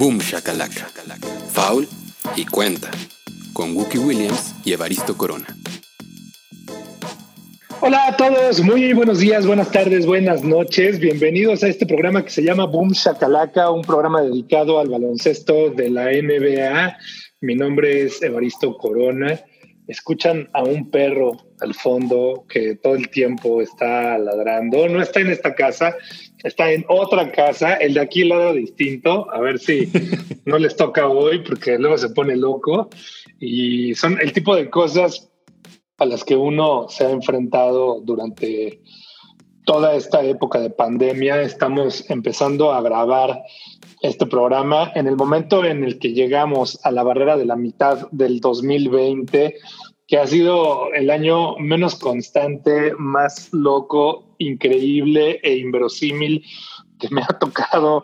Boom Shakalaka, Foul y Cuenta, con Wookie Williams y Evaristo Corona. Hola a todos, muy buenos días, buenas tardes, buenas noches. Bienvenidos a este programa que se llama Boom Shakalaka, un programa dedicado al baloncesto de la NBA. Mi nombre es Evaristo Corona. Escuchan a un perro al fondo que todo el tiempo está ladrando. No está en esta casa, está en otra casa. El de aquí lado distinto. A ver si no les toca hoy porque luego se pone loco. Y son el tipo de cosas a las que uno se ha enfrentado durante toda esta época de pandemia. Estamos empezando a grabar este programa en el momento en el que llegamos a la barrera de la mitad del 2020, que ha sido el año menos constante, más loco, increíble e inverosímil que me ha tocado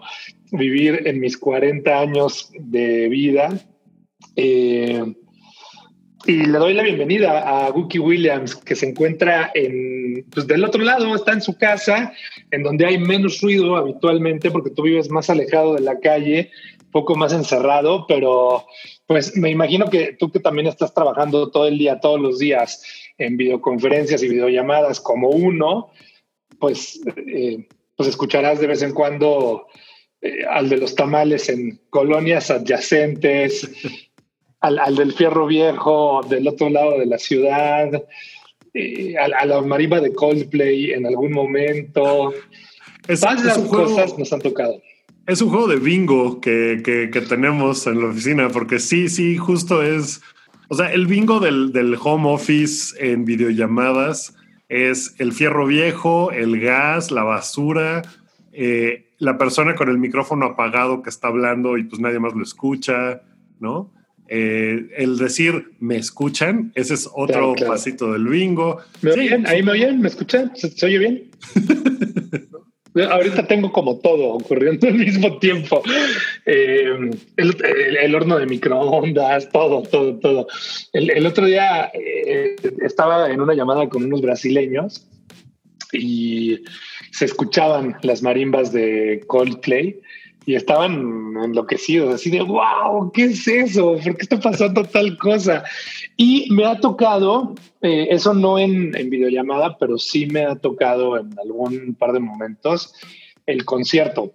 vivir en mis 40 años de vida. Eh, y le doy la bienvenida a Wookie Williams, que se encuentra en, pues del otro lado, está en su casa, en donde hay menos ruido habitualmente, porque tú vives más alejado de la calle, poco más encerrado, pero pues me imagino que tú que también estás trabajando todo el día, todos los días, en videoconferencias y videollamadas como uno, pues, eh, pues escucharás de vez en cuando eh, al de los tamales en colonias adyacentes, al, del fierro viejo del otro lado de la ciudad, eh, a, la marimba de Coldplay en algún momento. Es, las cosas nos han tocado. Es un juego de bingo que, que, tenemos en la oficina, porque sí, sí, justo es. O sea, el bingo del, del home office en videollamadas es el fierro viejo, el gas, la basura, eh, la persona con el micrófono apagado que está hablando y pues nadie más lo escucha, ¿no? Eh, el decir me escuchan, ese es otro pasito del bingo. ¿Me oyen? ¿Ahí me oyen? ¿Me escuchan? ¿Se, oye bien? Ahorita tengo como todo ocurriendo al mismo tiempo. Eh, el, horno de microondas, todo, todo, todo. El, otro día eh, estaba en una llamada con unos brasileños y se escuchaban las marimbas de Coldplay y estaban enloquecidos, así de, wow, ¿qué es eso? ¿Por qué está pasando tal cosa? Y me ha tocado, eh, eso no en, en, videollamada, pero sí me ha tocado en algún par de momentos, el concierto.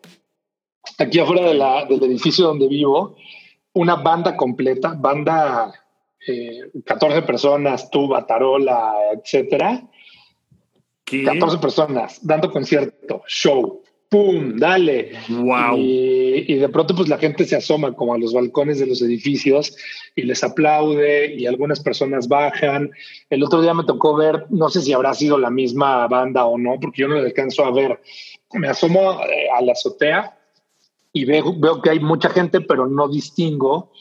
Aquí afuera de la, del edificio donde vivo, una banda completa, banda, eh, 14 personas, tuba, tarola, etcétera. 14 personas dando concierto, show ¡pum! Dale. Wow. Y, de pronto, pues la gente se asoma como a los balcones de los edificios y les aplaude y algunas personas bajan. El otro día me tocó ver, no sé si habrá sido la misma banda o no, porque yo no le alcanzo a ver. Me asomo eh, a la azotea y veo, veo que hay mucha gente, pero no distingo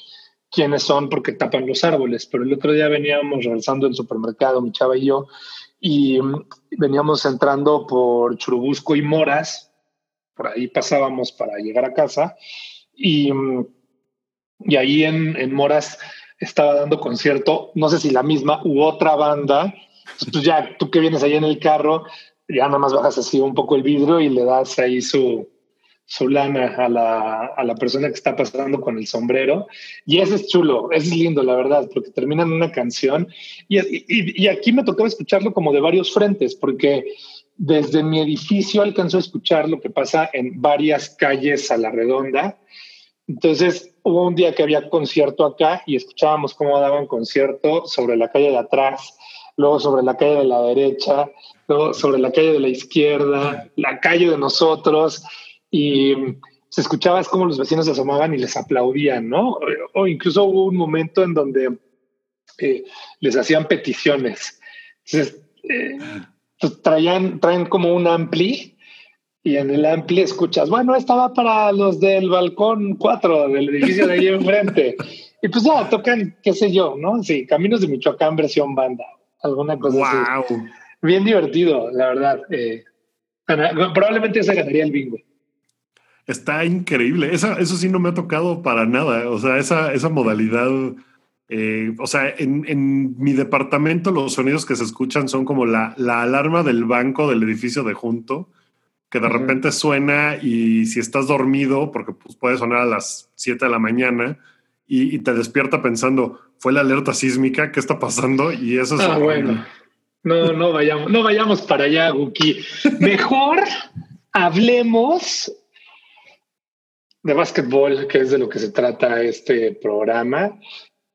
quiénes son porque tapan los árboles. Pero el otro día veníamos regresando del supermercado, mi chava y yo, y mm, veníamos entrando por Churubusco y Moras por ahí pasábamos para llegar a casa y, y ahí en, en, Moras estaba dando concierto, no sé si la misma u otra banda, pues ya tú que vienes ahí en el carro, ya nada más bajas así un poco el vidrio y le das ahí su, su lana a la, a la, persona que está pasando con el sombrero. Y ese es chulo, ese es lindo, la verdad, porque terminan una canción. Y, y, y aquí me tocaba escucharlo como de varios frentes, porque desde mi edificio alcanzó a escuchar lo que pasa en varias calles a la redonda. Entonces hubo un día que había concierto acá y escuchábamos cómo daban concierto sobre la calle de atrás, luego sobre la calle de la derecha, luego sobre la calle de la izquierda, la calle de nosotros y se escuchaba cómo los vecinos se asomaban y les aplaudían, ¿no? O incluso hubo un momento en donde eh, les hacían peticiones. Entonces, eh, traían, traen como un ampli y en el ampli escuchas, bueno, estaba para los del balcón 4 del edificio de ahí enfrente. y pues ya, tocan, qué sé yo, ¿no? Sí, Caminos de Michoacán versión banda, alguna cosa así. Bien divertido, la verdad. Eh, probablemente se ganaría el bingo. Está increíble. Esa, eso sí no me ha tocado para nada. O sea, esa, esa modalidad eh, o sea, en, mi departamento los sonidos que se escuchan son como la, alarma del banco del edificio de junto, que de repente suena y si estás dormido, porque pues, puede sonar a las 7 de la mañana y, te despierta pensando, fue la alerta sísmica, ¿qué está pasando? Y eso es... Ah, bueno. No, no vayamos, no vayamos para allá, Guki. Mejor hablemos de básquetbol, que es de lo que se trata este programa.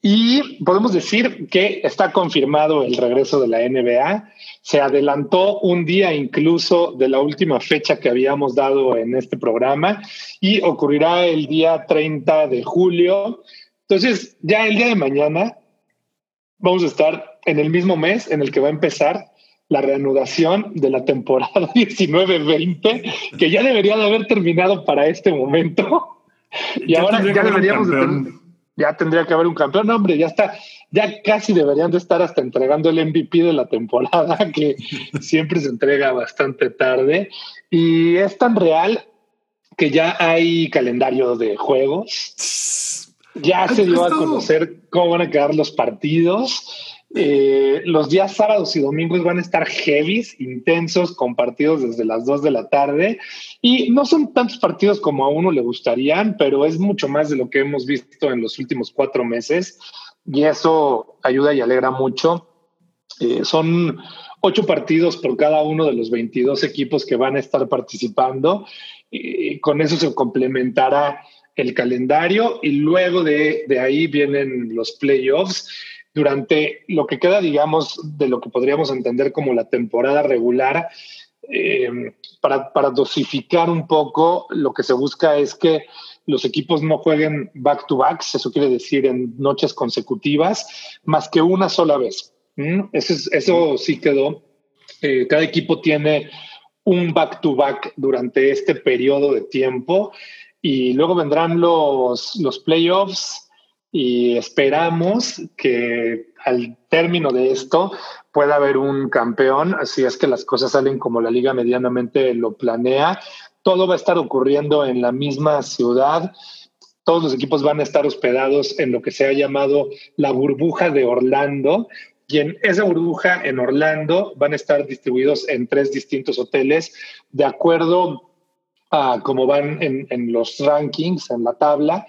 Y podemos decir que está confirmado el regreso de la NBA. Se adelantó un día incluso de la última fecha que habíamos dado en este programa y ocurrirá el día 30 de julio. Entonces, ya el día de mañana vamos a estar en el mismo mes en el que va a empezar la reanudación de la temporada 19-20, que ya debería de haber terminado para este momento. Y ahora ya deberíamos ya tendría que haber un campeón. hombre, ya está, ya casi deberían de estar hasta entregando el MVP de la temporada, que siempre se entrega bastante tarde. Y es tan real que ya hay calendario de juegos. Ya se dio a conocer cómo van a quedar los partidos. Eh, los días sábados y domingos van a estar heavies, intensos, con partidos desde las 2 de la tarde. Y no son tantos partidos como a uno le gustarían, pero es mucho más de lo que hemos visto en los últimos cuatro meses. Y eso ayuda y alegra mucho. Eh, son ocho partidos por cada uno de los 22 equipos que van a estar participando. Y con eso se complementará el calendario y luego de ahí vienen los playoffs durante lo que queda, digamos, de lo que podríamos entender como la temporada regular, eh, para, para, dosificar un poco, lo que se busca es que los equipos no jueguen back to back, eso quiere decir en noches consecutivas, más que una sola vez. ¿Mm? Eso, eso sí quedó. Eh, cada equipo tiene un back to back durante este periodo de tiempo y luego vendrán los, los playoffs y esperamos que al término de esto pueda haber un campeón, así es que las cosas salen como la liga medianamente lo planea. Todo va a estar ocurriendo en la misma ciudad. Todos los equipos van a estar hospedados en lo que se ha llamado la burbuja de Orlando, y en esa burbuja en Orlando van a estar distribuidos en tres distintos hoteles de acuerdo a cómo van en, en, los rankings, en la tabla.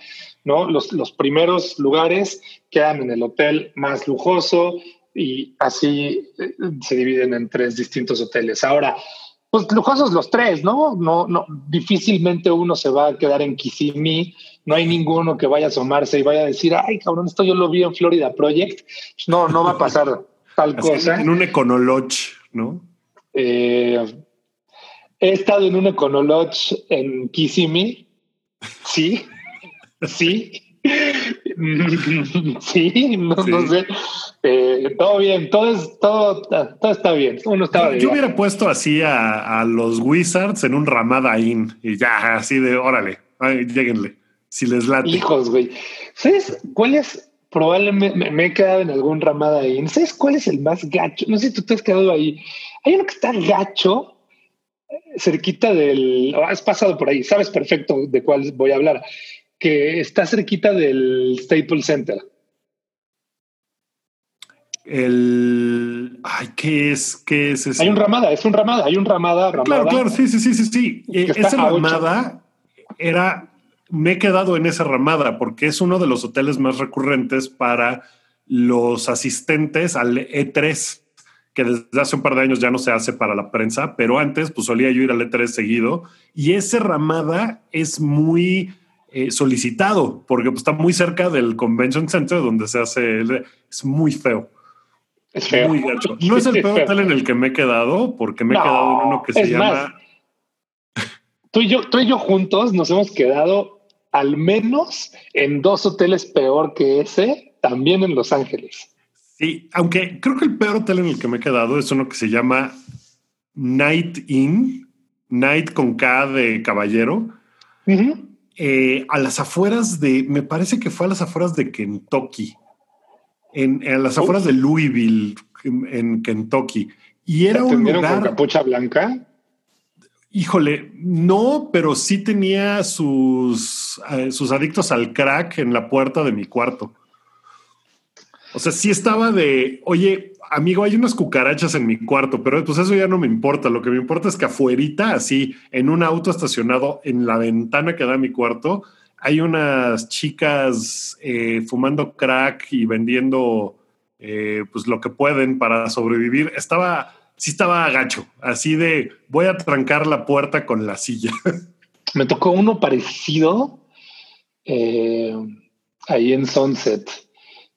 ¿No? Los, los primeros lugares quedan en el hotel más lujoso y así eh, se dividen en tres distintos hoteles. Ahora, pues lujosos los tres, ¿no? No, no, difícilmente uno se va a quedar en Kissimmee, no hay ninguno que vaya a asomarse y vaya a decir, ay, cabrón, esto yo lo vi en Florida Project. Pues no, no va a pasar tal cosa. En un Econolodge, ¿no? Eh, he estado en un Econolodge en Kissimmee, sí, Sí. sí, no, sé. Eh, todo bien, todo, es, todo, todo está bien. Uno estaba yo, hubiera puesto así a, los Wizards en un Ramada Inn y ya, así de órale, lleguenle. Si les late. Hijos, güey. ¿Sabes cuál es? Probablemente me, he quedado en algún Ramada Inn. ¿Sabes cuál es el más gacho? No sé si tú te has quedado ahí. Hay uno que está gacho eh, cerquita del. Has pasado por ahí, sabes perfecto de cuál voy a hablar que está cerquita del Staples Center. El. Ay, ¿qué es? ¿Qué es ese? Hay un ramada, es un ramada, hay un ramada. ramada claro, claro, sí, sí, sí, sí. sí. Eh, esa ramada era. Me he quedado en esa ramada porque es uno de los hoteles más recurrentes para los asistentes al E3, que desde hace un par de años ya no se hace para la prensa, pero antes pues solía yo ir al E3 seguido y ese ramada es muy eh, solicitado, porque pues, está muy cerca del Convention Center donde se hace, es muy feo. Es feo. no es el peor hotel en el que me he quedado, porque me he quedado en uno que se llama... tú, y yo, tú y yo juntos nos hemos quedado al menos en dos hoteles peor que ese, también en Los Ángeles. Sí, aunque creo que el peor hotel en el que me he quedado es uno que se llama Night Inn, Night con K de caballero. Eh, a las afueras de, me parece que fue a las afueras de Kentucky, en, las afueras de Louisville, en, Kentucky. Y era un lugar. con capucha blanca? Híjole, no, pero sí tenía sus, eh, sus adictos al crack en la puerta de mi cuarto. O sea, sí estaba de, oye, amigo, hay unas cucarachas en mi cuarto, pero pues eso ya no me importa. Lo que me importa es que afuerita, así, en un auto estacionado en la ventana que da mi cuarto, hay unas chicas eh, fumando crack y vendiendo eh, pues lo que pueden para sobrevivir. Estaba, sí estaba agacho, así de voy a trancar la puerta con la silla. Me tocó uno parecido eh, ahí en Sunset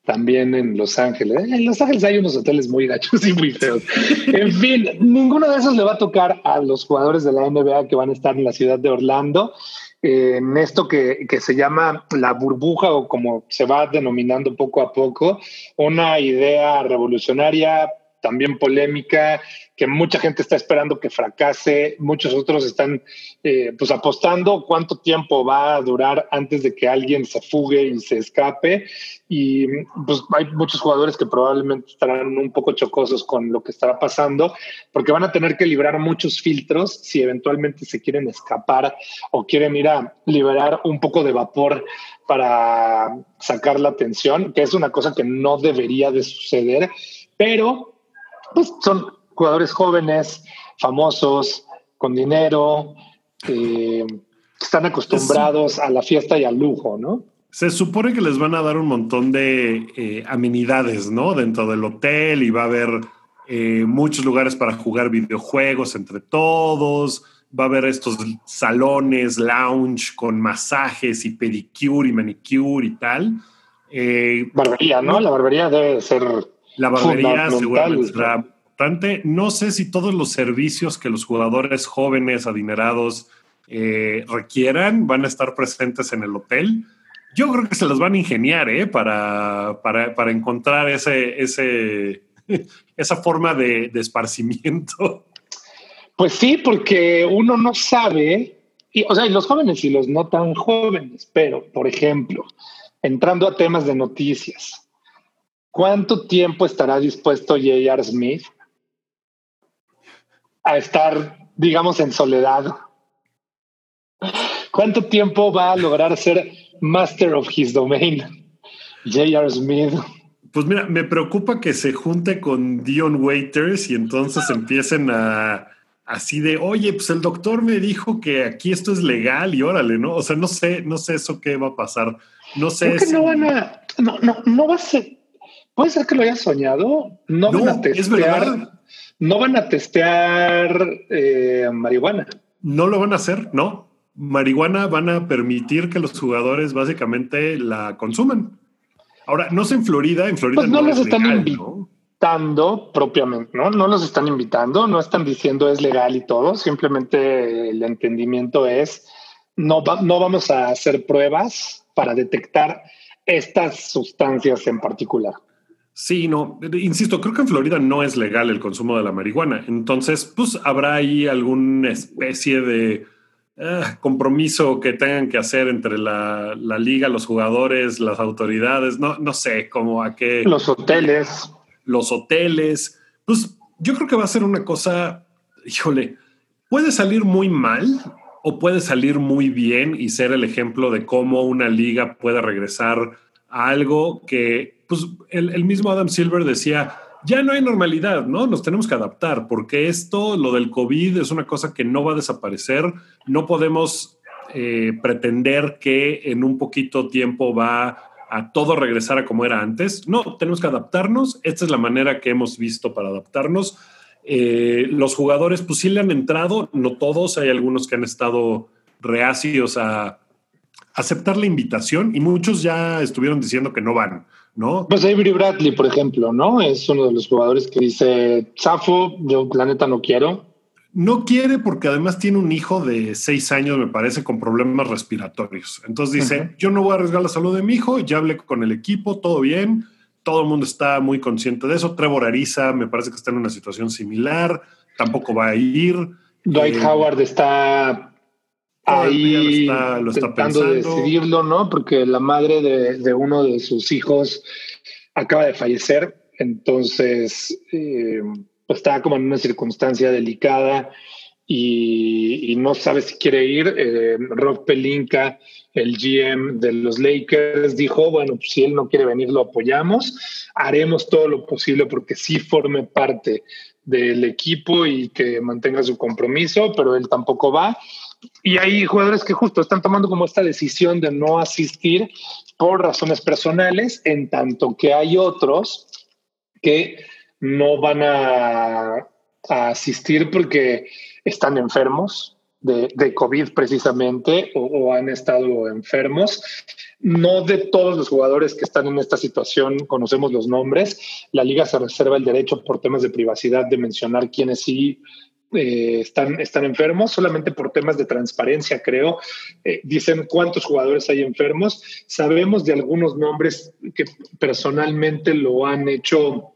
también en Los Ángeles. En Los Ángeles hay unos hoteles muy gachos y muy feos. En fin, ninguno de esos le va a tocar a los jugadores de la NBA que van a estar en la ciudad de Orlando. en esto que, que, se llama la burbuja o como se va denominando poco a poco, una idea revolucionaria, también polémica, que mucha gente está esperando que fracase, muchos otros están eh, pues apostando cuánto tiempo va a durar antes de que alguien se fugue y se escape. Y pues hay muchos jugadores que probablemente estarán un poco chocosos con lo que estará pasando, porque van a tener que librar muchos filtros si eventualmente se quieren escapar o quieren ir a liberar un poco de vapor para sacar la atención, que es una cosa que no debería de suceder, pero pues son jugadores jóvenes, famosos, con dinero, eh, que están acostumbrados a la fiesta y al lujo, ¿no? Se supone que les van a dar un montón de eh, amenidades, ¿no? Dentro del hotel y va a haber eh, muchos lugares para jugar videojuegos entre todos. Va a haber estos salones, lounge con masajes y pedicure y manicure y tal. barbería, ¿no? La barbería debe ser la barbería seguramente será importante. No sé si todos los servicios que los jugadores jóvenes, adinerados, eh, requieran van a estar presentes en el hotel. Yo creo que se los van a ingeniar ¿eh? para, para, encontrar ese, ese, esa forma de, de, esparcimiento. Pues sí, porque uno no sabe, y, o sea, y los jóvenes y los no tan jóvenes, pero, por ejemplo, entrando a temas de noticias, ¿Cuánto tiempo estará dispuesto J.R. Smith a estar, digamos, en soledad? ¿Cuánto tiempo va a lograr ser master of his domain? J.R. Smith. Pues mira, me preocupa que se junte con Dion Waiters y entonces empiecen a así de, oye, pues el doctor me dijo que aquí esto es legal y órale, ¿no? O sea, no sé, no sé eso qué va a pasar. No sé. si... no van a, no, no, no va a ser, Puede ser que lo haya soñado. No, van a testear. No van a testear eh, marihuana. No lo van a hacer, no. Marihuana van a permitir que los jugadores básicamente la consuman. Ahora, no sé en Florida, en Florida pues no, los están invitando propiamente, ¿no? No los están invitando, no están diciendo es legal y todo, simplemente el entendimiento es no, no vamos a hacer pruebas para detectar estas sustancias en particular. Sí, no, insisto, creo que en Florida no es legal el consumo de la marihuana. Entonces, pues habrá ahí alguna especie de ah, compromiso que tengan que hacer entre la, liga, los jugadores, las autoridades, no, no sé, como a qué. Los hoteles. Los hoteles. Pues yo creo que va a ser una cosa, híjole, puede salir muy mal o puede salir muy bien y ser el ejemplo de cómo una liga puede regresar a algo que pues el, mismo Adam Silver decía, ya no hay normalidad, ¿no? Nos tenemos que adaptar, porque esto, lo del COVID, es una cosa que no va a desaparecer. No podemos eh, pretender que en un poquito tiempo va a todo regresar a como era antes. No, tenemos que adaptarnos. Esta es la manera que hemos visto para adaptarnos. Eh, los jugadores, pues sí le han entrado, no todos, hay algunos que han estado reacios a aceptar la invitación y muchos ya estuvieron diciendo que no van. ¿No? Pues Avery Bradley, por ejemplo, ¿no? Es uno de los jugadores que dice, Zafo, yo planeta no quiero. No quiere porque además tiene un hijo de seis años, me parece, con problemas respiratorios. Entonces dice, yo no voy a arriesgar la salud de mi hijo, ya hablé con el equipo, todo bien, todo el mundo está muy consciente de eso. Trevor Ariza me parece que está en una situación similar, tampoco va a ir. Dwight eh, Howard está ahí lo está, tratando de decidirlo, ¿no? Porque la madre de, uno de sus hijos acaba de fallecer, entonces eh, pues, está como en una circunstancia delicada y, no sabe si quiere ir. Eh, Rob Pelinka, el GM de los Lakers, dijo, bueno, pues, si él no quiere venir, lo apoyamos. Haremos todo lo posible porque sí forme parte del equipo y que mantenga su compromiso, pero él tampoco va. Y hay jugadores que justo están tomando como esta decisión de no asistir por razones personales, en tanto que hay otros que no van a asistir porque están enfermos de, de COVID precisamente o, han estado enfermos. No de todos los jugadores que están en esta situación conocemos los nombres. La liga se reserva el derecho por temas de privacidad de mencionar quiénes sí eh, están, están enfermos, solamente por temas de transparencia, creo. Eh, dicen cuántos jugadores hay enfermos. Sabemos de algunos nombres que personalmente lo han hecho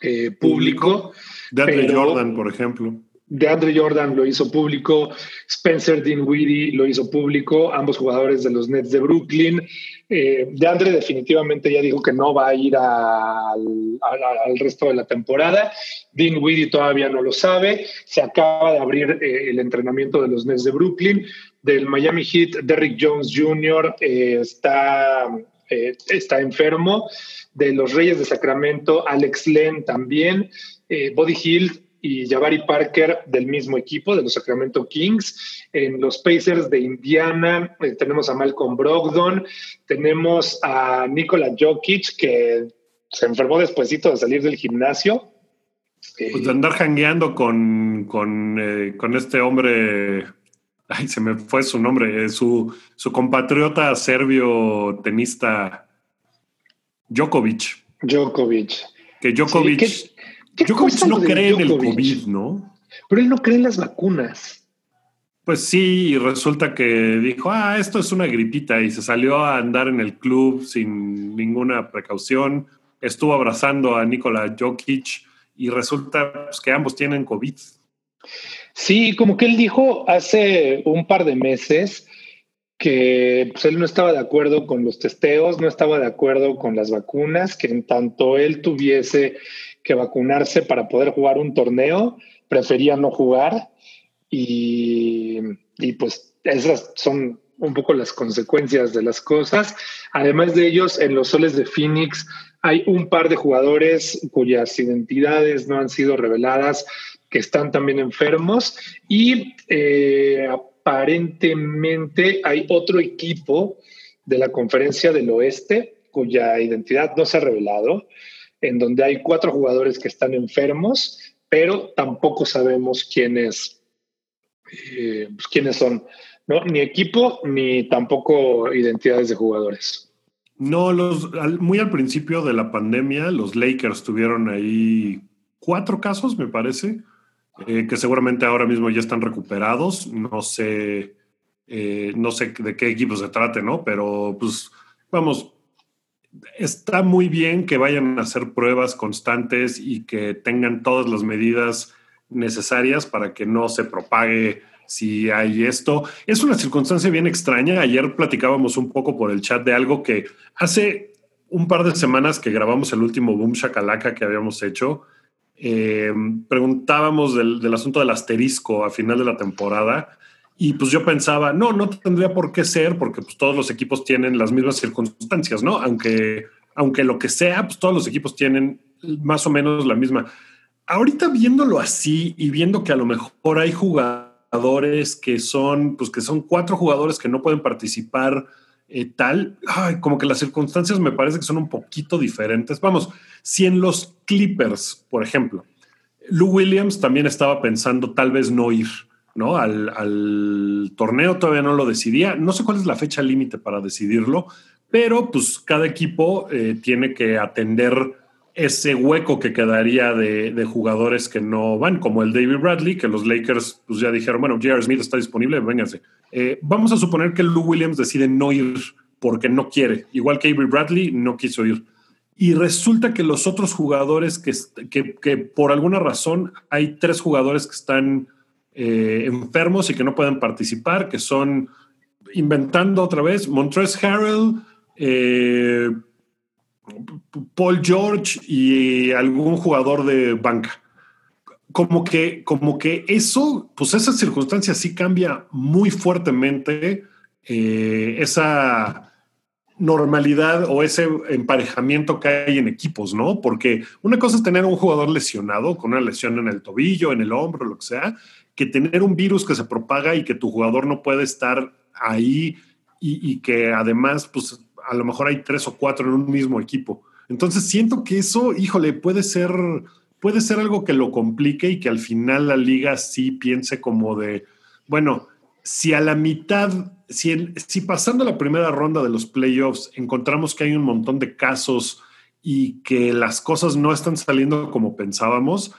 eh, público. De Andre Jordan, por ejemplo. De Andre Jordan lo hizo público, Spencer Dinwiddie lo hizo público, ambos jugadores de los Nets de Brooklyn. Eh, de Andre definitivamente ya dijo que no va a ir al, resto de la temporada. Dinwiddie todavía no lo sabe. Se acaba de abrir eh, el entrenamiento de los Nets de Brooklyn. Del Miami Heat, Derrick Jones Jr. está, está enfermo de los Reyes de Sacramento, Alex Len también, eh, Body Hill y Jabari Parker del mismo equipo, de los Sacramento Kings. En los Pacers de Indiana eh, tenemos a Malcolm Brogdon, tenemos a Nikola Jokic, que se enfermó despuesito de salir del gimnasio. Pues de andar jangueando con, con, eh, con, este hombre, ay, se me fue su nombre, su, su compatriota serbio tenista Djokovic. Djokovic. Que Djokovic, Djokovic no cree en el COVID, ¿no? Pero él no cree en las vacunas. Pues sí, y resulta que dijo, ah, esto es una gripita y se salió a andar en el club sin ninguna precaución. Estuvo abrazando a Nikola Jokic y resulta pues, que ambos tienen COVID. Sí, como que él dijo hace un par de meses que pues, él no estaba de acuerdo con los testeos, no estaba de acuerdo con las vacunas, que en tanto él tuviese que vacunarse para poder jugar un torneo, prefería no jugar y, pues esas son un poco las consecuencias de las cosas. Además de ellos, en los soles de Phoenix hay un par de jugadores cuyas identidades no han sido reveladas, que están también enfermos y eh, aparentemente hay otro equipo de la conferencia del oeste cuya identidad no se ha revelado, en donde hay cuatro jugadores que están enfermos, pero tampoco sabemos quiénes, eh, pues, quiénes son, ¿no? Ni equipo, ni tampoco identidades de jugadores. No, los, muy al principio de la pandemia, los Lakers tuvieron ahí cuatro casos, me parece, eh, que seguramente ahora mismo ya están recuperados. No sé, eh, no sé de qué equipo se trate, ¿no? Pero pues vamos, está muy bien que vayan a hacer pruebas constantes y que tengan todas las medidas necesarias para que no se propague si hay esto. Es una circunstancia bien extraña. Ayer platicábamos un poco por el chat de algo que hace un par de semanas que grabamos el último Boom Shakalaka que habíamos hecho eh, preguntábamos del, asunto del asterisco a final de la temporada y pues yo pensaba, no, no tendría por qué ser porque pues todos los equipos tienen las mismas circunstancias, ¿no? Aunque, aunque lo que sea, pues todos los equipos tienen más o menos la misma. Ahorita viéndolo así y viendo que a lo mejor hay jugadores que son, pues que son cuatro jugadores que no pueden participar eh, tal, como que las circunstancias me parece que son un poquito diferentes. Vamos, si en los Clippers, por ejemplo, Lou Williams también estaba pensando tal vez no ir, ¿no? Al, torneo todavía no lo decidía. No sé cuál es la fecha límite para decidirlo, pero pues cada equipo eh, tiene que atender ese hueco que quedaría de, jugadores que no van, como el David Bradley, que los Lakers pues ya dijeron, bueno, J.R. Smith está disponible, vénganse. Eh, vamos a suponer que Lou Williams decide no ir porque no quiere, igual que Avery Bradley no quiso ir. Y resulta que los otros jugadores que, que, por alguna razón hay tres jugadores que están eh, enfermos y que no pueden participar, que son, inventando otra vez, Montrez Harrell, eh, Paul George y algún jugador de banca. como que, como que eso, pues esa circunstancia sí cambia muy fuertemente eh, esa normalidad o ese emparejamiento que hay en equipos, ¿no? Porque una cosa es tener un jugador lesionado con una lesión en el tobillo, en el hombro, lo que sea, que tener un virus que se propaga y que tu jugador no puede estar ahí y, que además, pues a lo mejor hay tres o cuatro en un mismo equipo. Entonces siento que eso, híjole, puede ser puede ser algo que lo complique y que al final la liga sí piense como de, bueno, si a la mitad, si, si pasando la primera ronda de los playoffs encontramos que hay un montón de casos y que las cosas no están saliendo como pensábamos,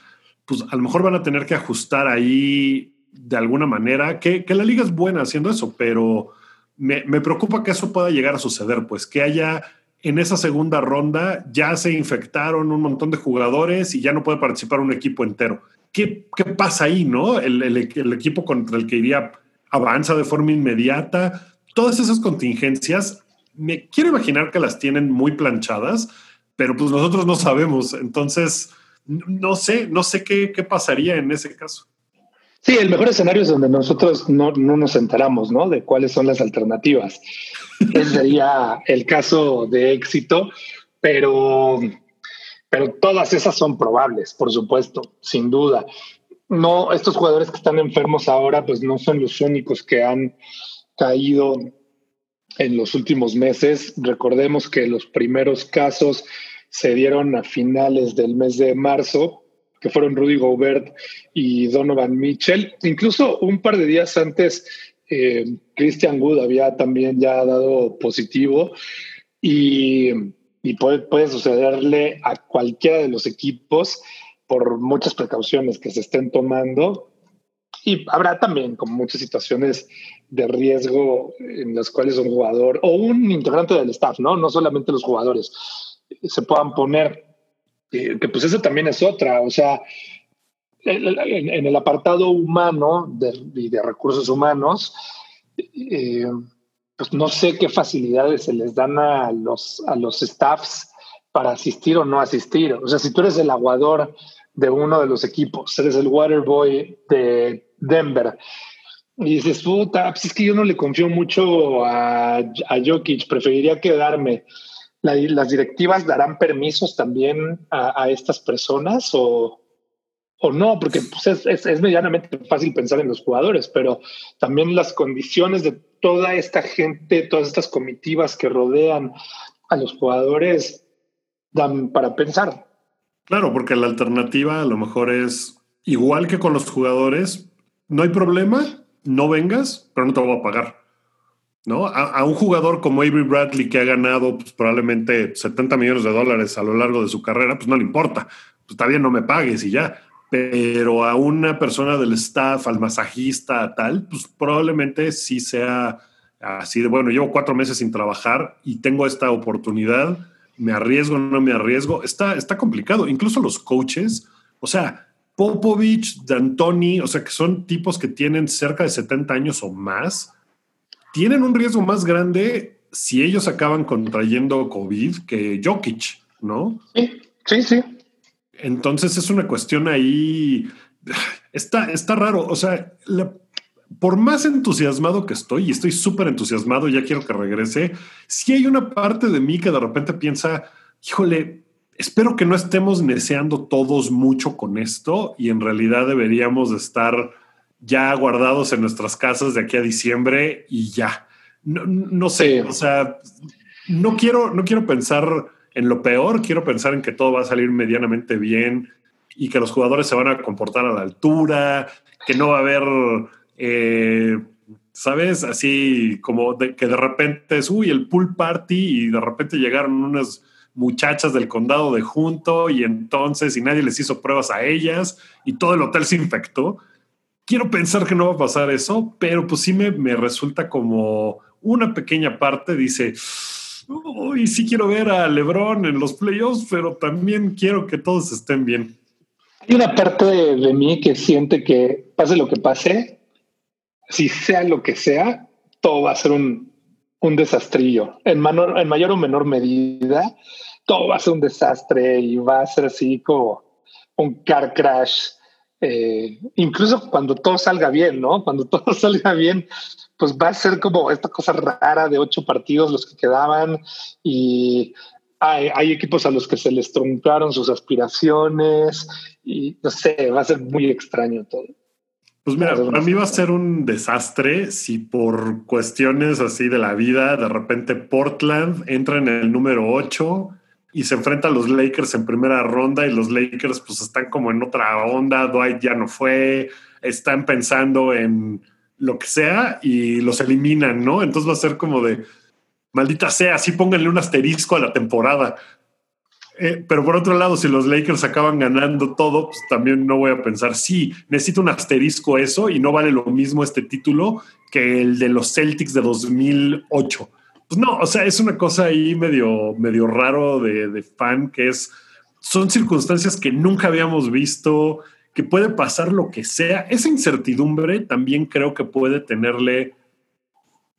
pues a lo mejor van a tener que ajustar ahí de alguna manera, que, la liga es buena haciendo eso, pero me, me preocupa que eso pueda llegar a suceder, pues que haya en esa segunda ronda ya se infectaron un montón de jugadores y ya no puede participar un equipo entero. ¿Qué, qué pasa ahí, no? El, el, el, equipo contra el que iría avanza de forma inmediata. Todas esas contingencias, me quiero imaginar que las tienen muy planchadas, pero pues nosotros no sabemos. Entonces, no sé, no sé qué, qué pasaría en ese caso. Sí, el mejor escenario es donde nosotros no, no nos enteramos, ¿no? De cuáles son las alternativas. Ese sería el caso de éxito, pero, pero todas esas son probables, por supuesto, sin duda. No, estos jugadores que están enfermos ahora, pues no son los únicos que han caído en los últimos meses. Recordemos que los primeros casos se dieron a finales del mes de marzo, que fueron Rudy Gobert y Donovan Mitchell. Incluso un par de días antes eh, Christian Wood había también ya dado positivo y, puede, sucederle a cualquiera de los equipos por muchas precauciones que se estén tomando. Y habrá también como muchas situaciones de riesgo en las cuales un jugador o un integrante del staff, no, no solamente los jugadores, se puedan poner, eh, que pues eso también es otra, o sea, en, el apartado humano de, de recursos humanos, eh, pues no sé qué facilidades se les dan a los, a los staffs para asistir o no asistir. O sea, si tú eres el aguador de uno de los equipos, eres el water boy de Denver, y dices, puta, pues es que yo no le confío mucho a, a Jokic, preferiría quedarme. ¿Las directivas darán permisos también a, a estas personas o, o no, porque pues, es, es, medianamente fácil pensar en los jugadores, pero también las condiciones de toda esta gente, todas estas comitivas que rodean a los jugadores dan para pensar. Claro, porque la alternativa a lo mejor es igual que con los jugadores, no hay problema, no vengas, pero no te voy a pagar. ¿No? A, un jugador como Avery Bradley que ha ganado pues, probablemente 70 millones de dólares a lo largo de su carrera, pues no le importa. Pues está bien, no me pagues y ya pero a una persona del staff, al masajista, tal, pues probablemente sí sea así de, bueno, llevo cuatro meses sin trabajar y tengo esta oportunidad, me arriesgo no me arriesgo, está, está complicado. Incluso los coaches, o sea, Popovich, D'Antoni, o sea, que son tipos que tienen cerca de 70 años o más, tienen un riesgo más grande si ellos acaban contrayendo COVID que Jokic, ¿no? Sí, sí, sí. Entonces es una cuestión ahí. Está, está raro. O sea, por más entusiasmado que estoy, y estoy súper entusiasmado, ya quiero que regrese, si hay una parte de mí que de repente piensa, híjole, espero que no estemos deseando todos mucho con esto y en realidad deberíamos de estar ya guardados en nuestras casas de aquí a diciembre y ya. No, no sé, o sea, no quiero, no quiero pensar en lo peor, quiero pensar en que todo va a salir medianamente bien y que los jugadores se van a comportar a la altura, que no va a haber, eh, ¿sabes? Así como de, que de repente es, uy, el pool party y de repente llegaron unas muchachas del condado de junto y entonces y nadie les hizo pruebas a ellas y todo el hotel se infectó. Quiero pensar que no va a pasar eso, pero pues sí me, me resulta como una pequeña parte, dice, Uy, sí quiero ver a LeBron en los playoffs, pero también quiero que todos estén bien. Hay una parte de, mí que siente que pase lo que pase, si sea lo que sea, todo va a ser un, un desastrillo. En, en mayor o menor medida, todo va a ser un desastre y va a ser así como un car crash eh, incluso cuando todo salga bien, ¿no? Cuando todo salga bien, pues va a ser como esta cosa rara de ocho partidos los que quedaban y hay, equipos a los que se les truncaron sus aspiraciones y no sé, va a ser muy extraño todo. Pues mira, para mí va a ser un desastre si por cuestiones así de la vida, de repente Portland entra en el número 8 y se enfrenta a los Lakers en primera ronda y los Lakers pues están como en otra onda, Dwight ya no fue, están pensando en lo que sea y los eliminan, ¿no? Entonces va a ser como de, maldita sea, así pónganle un asterisco a la temporada. Eh, pero por otro lado, si los Lakers acaban ganando todo, pues también no voy a pensar, sí, necesito un asterisco eso y no vale lo mismo este título que el de los Celtics de 2008 pues no, o sea, es una cosa ahí medio, medio raro de, fan, que es, son circunstancias que nunca habíamos visto, que puede pasar lo que sea. Esa incertidumbre también creo que puede tenerle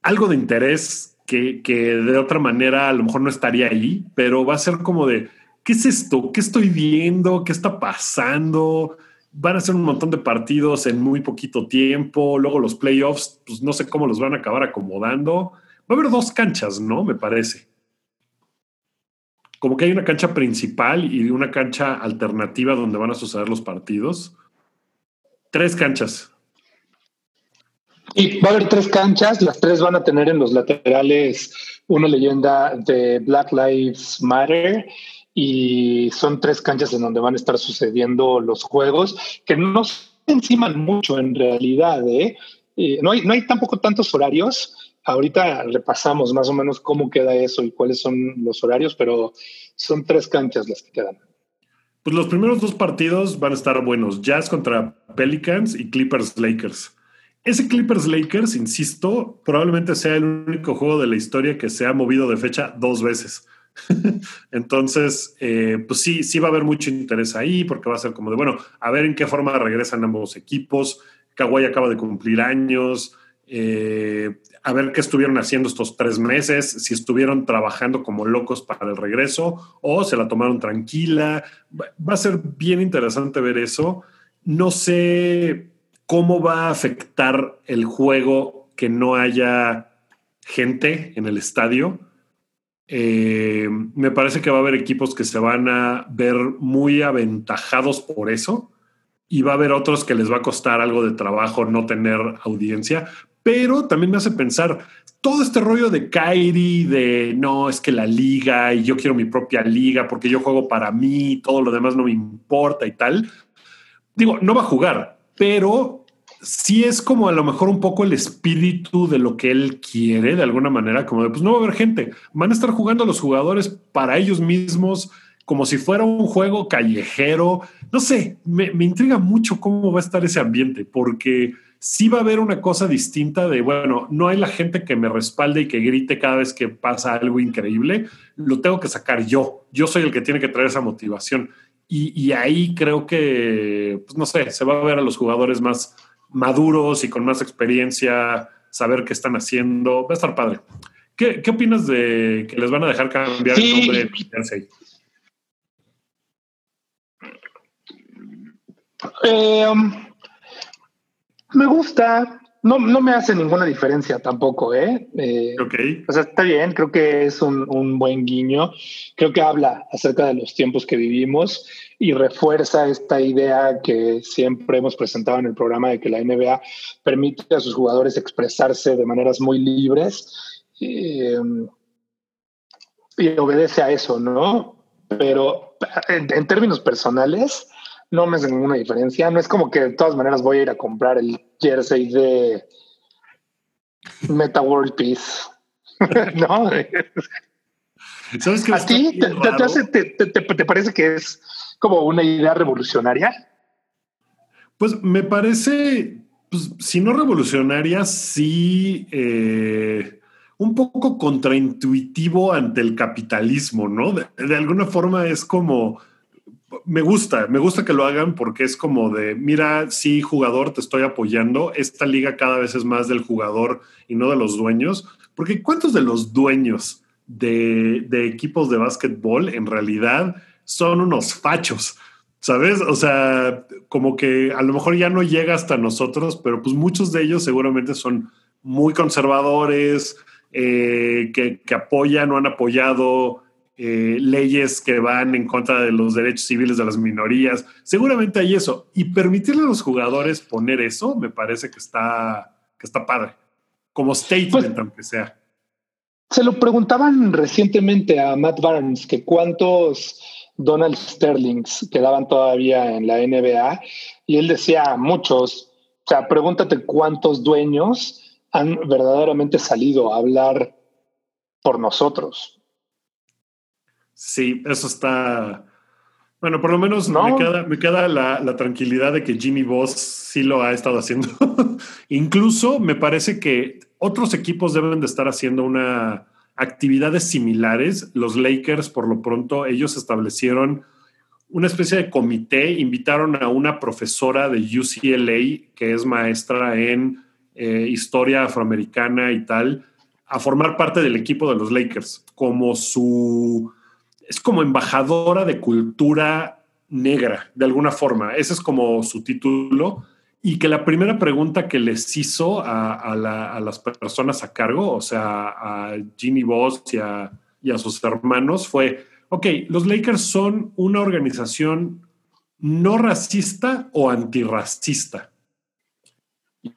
algo de interés que, que de otra manera a lo mejor no estaría ahí, pero va a ser como de, ¿qué es esto? ¿Qué estoy viendo? ¿Qué está pasando? Van a ser un montón de partidos en muy poquito tiempo, luego los playoffs, pues no sé cómo los van a acabar acomodando. Va a haber dos canchas, ¿no? Me parece. Como que hay una cancha principal y una cancha alternativa donde van a suceder los partidos. Tres canchas. Y va a haber tres canchas, las tres van a tener en los laterales una leyenda de Black Lives Matter y son tres canchas en donde van a estar sucediendo los juegos que no se enciman mucho en realidad. ¿eh? Eh, no, hay, no hay tampoco tantos horarios, Ahorita repasamos más o menos cómo queda eso y cuáles son los horarios, pero son tres canchas las que quedan. Pues los primeros dos partidos van a estar buenos: Jazz contra Pelicans y Clippers Lakers. Ese Clippers Lakers, insisto, probablemente sea el único juego de la historia que se ha movido de fecha dos veces. Entonces, eh, pues sí, sí va a haber mucho interés ahí, porque va a ser como de, bueno, a ver en qué forma regresan ambos equipos. Kawhi acaba de cumplir años. Eh, a ver qué estuvieron haciendo estos tres meses, si estuvieron trabajando como locos para el regreso o se la tomaron tranquila. Va a ser bien interesante ver eso. No sé cómo va a afectar el juego que no haya gente en el estadio. Eh, me parece que va a haber equipos que se van a ver muy aventajados por eso y va a haber otros que les va a costar algo de trabajo no tener audiencia, pero también me hace pensar todo este rollo de Kairi, de no, es que la liga y yo quiero mi propia liga porque yo juego para mí, todo lo demás no me importa y tal. Digo, no va a jugar, pero sí es como a lo mejor un poco el espíritu de lo que él quiere, de alguna manera, como de pues no va a haber gente, van a estar jugando los jugadores para ellos mismos, como si fuera un juego callejero. No sé, me, me intriga mucho cómo va a estar ese ambiente, porque sí va a haber una cosa distinta de, bueno, no hay la gente que me respalde y que grite cada vez que pasa algo increíble, lo tengo que sacar yo, yo soy el que tiene que traer esa motivación. Y, ahí creo que, pues no sé, se va a ver a los jugadores más maduros y con más experiencia, saber qué están haciendo, va a estar padre. ¿Qué, opinas de que les van a dejar cambiar el nombre de Eh, um, me gusta, no, no me hace ninguna diferencia tampoco, ¿eh? eh ok. O sea, está bien, creo que es un, un, buen guiño. Creo que habla acerca de los tiempos que vivimos y refuerza esta idea que siempre hemos presentado en el programa de que la NBA permite a sus jugadores expresarse de maneras muy libres eh, y obedece a eso, ¿no? Pero en términos personales, no me hace ninguna diferencia. No es como que de todas maneras voy a ir a comprar el jersey de Meta World Peace. no. ¿Sabes qué ¿A ti te, parece que es como una idea revolucionaria? Pues me parece, pues, si no revolucionaria, sí eh, un poco contraintuitivo ante el capitalismo, ¿no? de alguna forma es como me gusta, me gusta que lo hagan porque es como de, mira, sí, jugador, te estoy apoyando. Esta liga cada vez es más del jugador y no de los dueños. Porque ¿cuántos de los dueños de, equipos de básquetbol en realidad son unos fachos? ¿Sabes? O sea, como que a lo mejor ya no llega hasta nosotros, pero pues muchos de ellos seguramente son muy conservadores, eh, que, apoyan o han apoyado eh, leyes que van en contra de los derechos civiles de las minorías. Seguramente hay eso. Y permitirle a los jugadores poner eso me parece que está, que está padre. Como statement, pues, aunque sea. Se lo preguntaban recientemente a Matt Barnes que cuántos Donald Sterlings quedaban todavía en la NBA y él decía muchos. O sea, pregúntate cuántos dueños han verdaderamente salido a hablar por nosotros. Sí, eso está. Bueno, por lo menos me queda, me queda la, la, tranquilidad de que Jimmy Boss sí lo ha estado haciendo. Incluso me parece que otros equipos deben de estar haciendo una actividades similares. Los Lakers, por lo pronto, ellos establecieron una especie de comité, invitaron a una profesora de UCLA, que es maestra en eh, historia afroamericana y tal, a formar parte del equipo de los Lakers, como su... es como embajadora de cultura negra, de alguna forma. Ese es como su título y que la primera pregunta que les hizo a, las personas a cargo, o sea, a Ginny Boss y a, sus hermanos, fue, ok, los Lakers son una organización no racista o antirracista.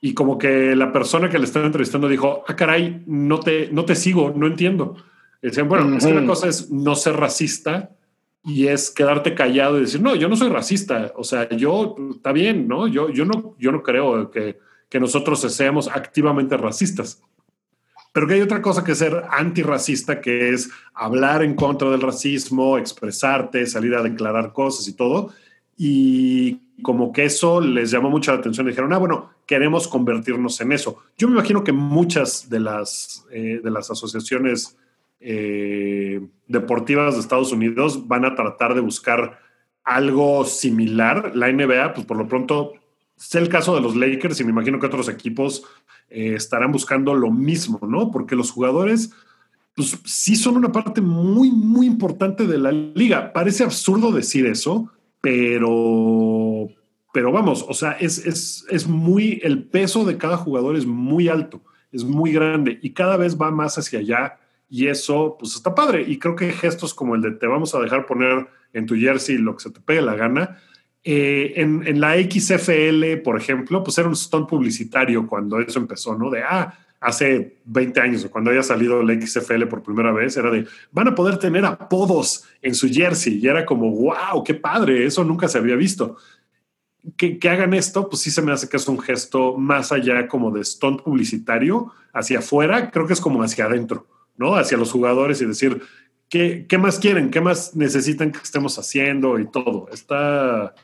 Y como que la persona que le estaba entrevistando dijo, ah, caray, no te, no te sigo, no entiendo. Decían, bueno, es que una cosa es no ser racista y es quedarte callado y decir, no, yo no soy racista, o sea, yo, está bien, ¿no? Yo, yo, no, yo no creo que, que nosotros seamos activamente racistas. Pero que hay otra cosa que ser antirracista, que es hablar en contra del racismo, expresarte, salir a declarar cosas y todo. Y como que eso les llamó mucho la atención. Dijeron, ah, bueno, queremos convertirnos en eso. Yo me imagino que muchas de las, eh, de las asociaciones eh, deportivas de Estados Unidos van a tratar de buscar algo similar. La NBA, pues por lo pronto, es el caso de los Lakers y me imagino que otros equipos eh, estarán buscando lo mismo, ¿no? Porque los jugadores, pues sí son una parte muy, muy importante de la liga. Parece absurdo decir eso, pero, pero vamos, o sea, es, es, es muy, el peso de cada jugador es muy alto, es muy grande y cada vez va más hacia allá y eso, pues está padre. Y creo que gestos como el de te vamos a dejar poner en tu jersey lo que se te pegue la gana. Eh, en, en, la XFL, por ejemplo, pues era un stunt publicitario cuando eso empezó, ¿no? De, ah, hace 20 años, o cuando haya salido la XFL por primera vez, era de, van a poder tener apodos en su jersey. Y era como, wow, qué padre, eso nunca se había visto. Que, que, hagan esto, pues sí se me hace que es un gesto más allá como de stunt publicitario, hacia afuera, creo que es como hacia adentro. ¿No? Hacia los jugadores y decir, ¿qué, qué más quieren? ¿Qué más necesitan que estemos haciendo? Y todo. Está,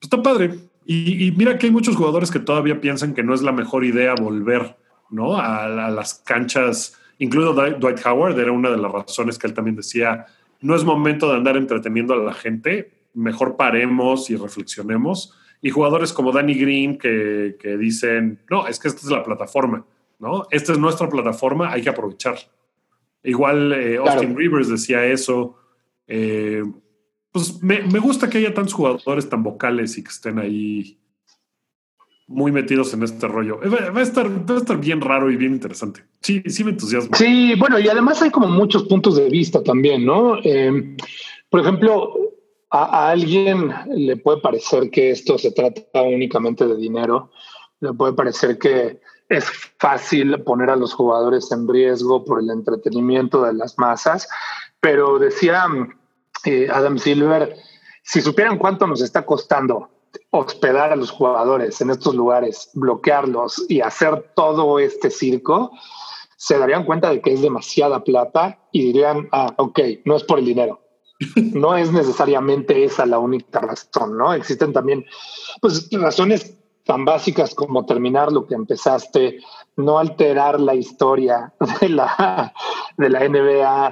está padre. Y, mira que hay muchos jugadores que todavía piensan que no es la mejor idea volver, ¿no? A, las canchas, incluido Dwight Howard, era una de las razones que él también decía, no es momento de andar entreteniendo a la gente, mejor paremos y reflexionemos. Y jugadores como Danny Green que, que dicen, no, es que esta es la plataforma ¿no? Esta es nuestra plataforma, hay que aprovechar. Igual eh, Austin Rivers decía eso. Eh, pues me, gusta que haya tantos jugadores tan vocales y que estén ahí muy metidos en este rollo. Eh, va, a estar, va a estar bien raro y bien interesante. Sí, sí me entusiasma. Sí, bueno, y además hay como muchos puntos de vista también, ¿no? por ejemplo, a, alguien le puede parecer que esto se trata únicamente de dinero, le puede parecer que es fácil poner a los jugadores en riesgo por el entretenimiento de las masas, pero decía eh, Adam Silver, si supieran cuánto nos está costando hospedar a los jugadores en estos lugares, bloquearlos y hacer todo este circo, se darían cuenta de que es demasiada plata y dirían, ah, ok, no es por el dinero. No es necesariamente esa la única razón, ¿no? Existen también, pues, razones tan básicas como terminar lo que empezaste, no alterar la historia de la, de la NBA,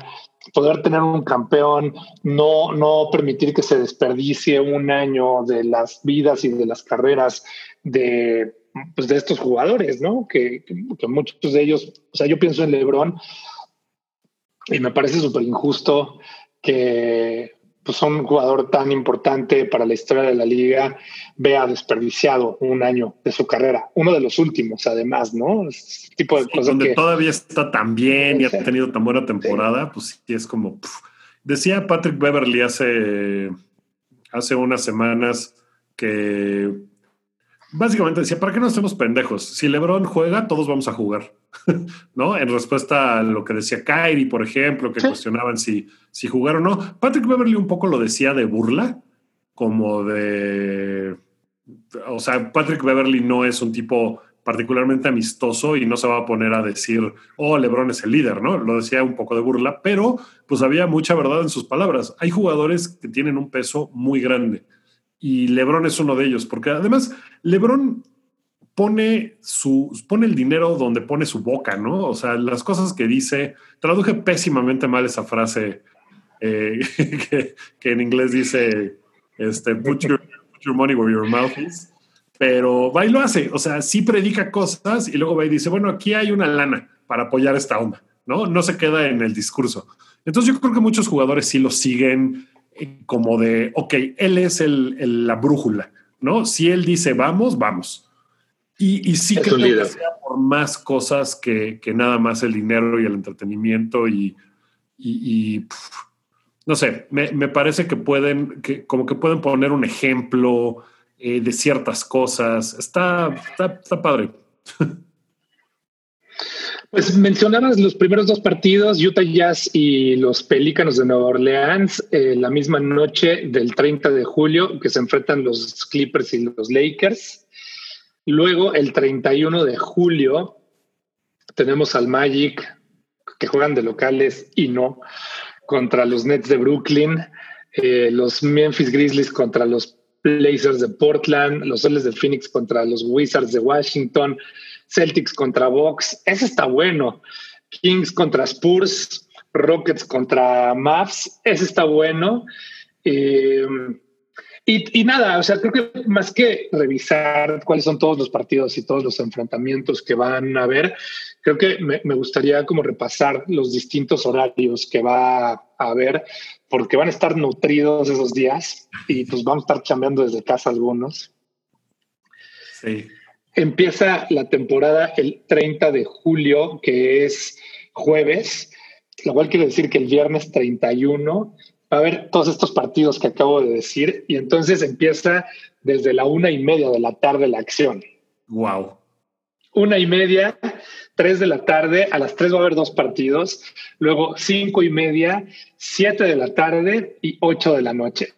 poder tener un campeón, no, no permitir que se desperdicie un año de las vidas y de las carreras de, pues de estos jugadores, ¿no? Que, que muchos de ellos, o sea, yo pienso en Lebron y me parece súper injusto que pues un jugador tan importante para la historia de la liga vea desperdiciado un año de su carrera, uno de los últimos además, ¿no? Este tipo de cosas donde todavía está tan bien y ha tenido tan buena temporada, pues sí es como decía Patrick Beverly hace hace unas semanas que básicamente decía, ¿para qué no hacemos pendejos? Si LeBron juega, todos vamos a jugar. ¿No? En respuesta a lo que decía Kyrie, por ejemplo, que cuestionaban si, si jugar o no. Patrick Beverly un poco lo decía de burla, como de. O sea, Patrick Beverly no es un tipo particularmente amistoso y no se va a poner a decir, oh, Lebron es el líder, ¿no? Lo decía un poco de burla, pero pues había mucha verdad en sus palabras. Hay jugadores que tienen un peso muy grande y Lebron es uno de ellos, porque además Lebron pone, su, pone el dinero donde pone su boca, ¿no? O sea, las cosas que dice, traduje pésimamente mal esa frase eh, que, en inglés dice, este, put your, money where your mouth is pero va y lo hace. O sea, sí predica cosas y luego va y dice, bueno, aquí hay una lana para apoyar esta onda, ¿no? No se queda en el discurso. Entonces yo creo que muchos jugadores sí lo siguen como de, ok, él es el, la brújula, ¿no? Si él dice vamos, vamos. Y, y sí creo que sea por más cosas que, nada más el dinero y el entretenimiento y, y, no sé, me, me, parece que pueden, que como que pueden poner un ejemplo, eh, de ciertas cosas. Está, está, padre. Pues mencionabas los primeros dos partidos, Utah Jazz y los Pelícanos de Nueva Orleans, eh, la misma noche del 30 de julio, que se enfrentan los Clippers y los Lakers. Luego, el 31 de julio, tenemos al Magic, que juegan de locales y no, contra los Nets de Brooklyn, eh, los Memphis Grizzlies contra los Blazers de Portland, los Soles de Phoenix contra los Wizards de Washington, Celtics contra Bucks. Ese está bueno. Kings contra Spurs, Rockets contra Mavs. Ese está bueno. Eh, y, nada, o sea, creo que más que revisar cuáles son todos los partidos y todos los enfrentamientos que van a haber, creo que me, me gustaría como repasar los distintos horarios que va a haber porque van a estar nutridos esos días y pues vamos a estar chambeando desde casa algunos. Sí. Empieza la temporada el 30 de julio, que es jueves, lo cual quiere decir que el viernes 31 va a haber todos estos partidos que acabo de decir y entonces empieza desde la una y media de la tarde la acción. Wow. Una y media 3 de la tarde, a las 3 va a haber dos partidos, luego 5 y media, 7 de la tarde y 8 de la noche.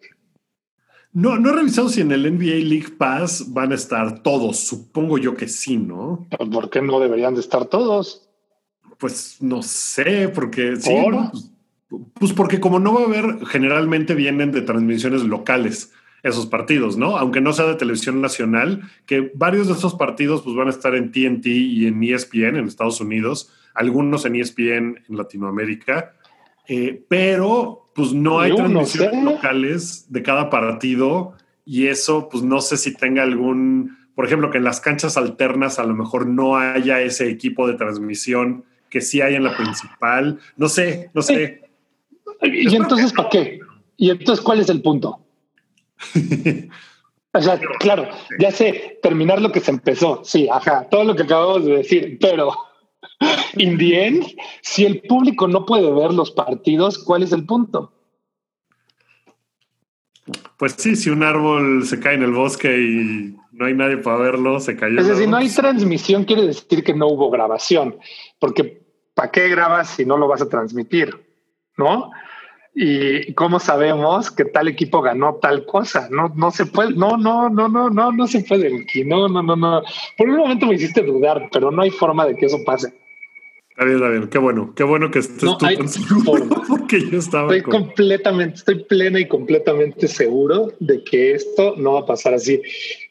No, no he revisado si en el NBA League Pass van a estar todos. Supongo yo que sí, ¿no? ¿Por qué no deberían de estar todos? Pues no sé, porque sí. Pues, pues porque como no va a haber, generalmente vienen de transmisiones locales esos partidos, ¿no? Aunque no sea de televisión nacional, que varios de esos partidos pues van a estar en TNT y en ESPN en Estados Unidos, algunos en ESPN en Latinoamérica, eh, pero pues no hay transmisiones locales de cada partido y eso pues no sé si tenga algún, por ejemplo, que en las canchas alternas a lo mejor no haya ese equipo de transmisión que sí hay en la principal, no sé, no sé. ¿Y entonces para qué? ¿Y entonces cuál es el punto? o sea, claro, ya sé terminar lo que se empezó. Sí, ajá, todo lo que acabamos de decir, pero in the si el público no puede ver los partidos, ¿cuál es el punto? Pues sí, si un árbol se cae en el bosque y no hay nadie para verlo, se cayó. Es decir, no hay transmisión, quiere decir que no hubo grabación, porque ¿para qué grabas si no lo vas a transmitir? ¿No? y cómo sabemos que tal equipo ganó tal cosa. No, no se puede, no, no, no, no, no, no se puede, No, no, no, no. Por un momento me hiciste dudar, pero no hay forma de que eso pase. Está bien, está bien. Qué bueno, qué bueno que estés tú tan seguro, porque yo estaba. Estoy completamente, estoy plena y completamente seguro de que esto no va a pasar así.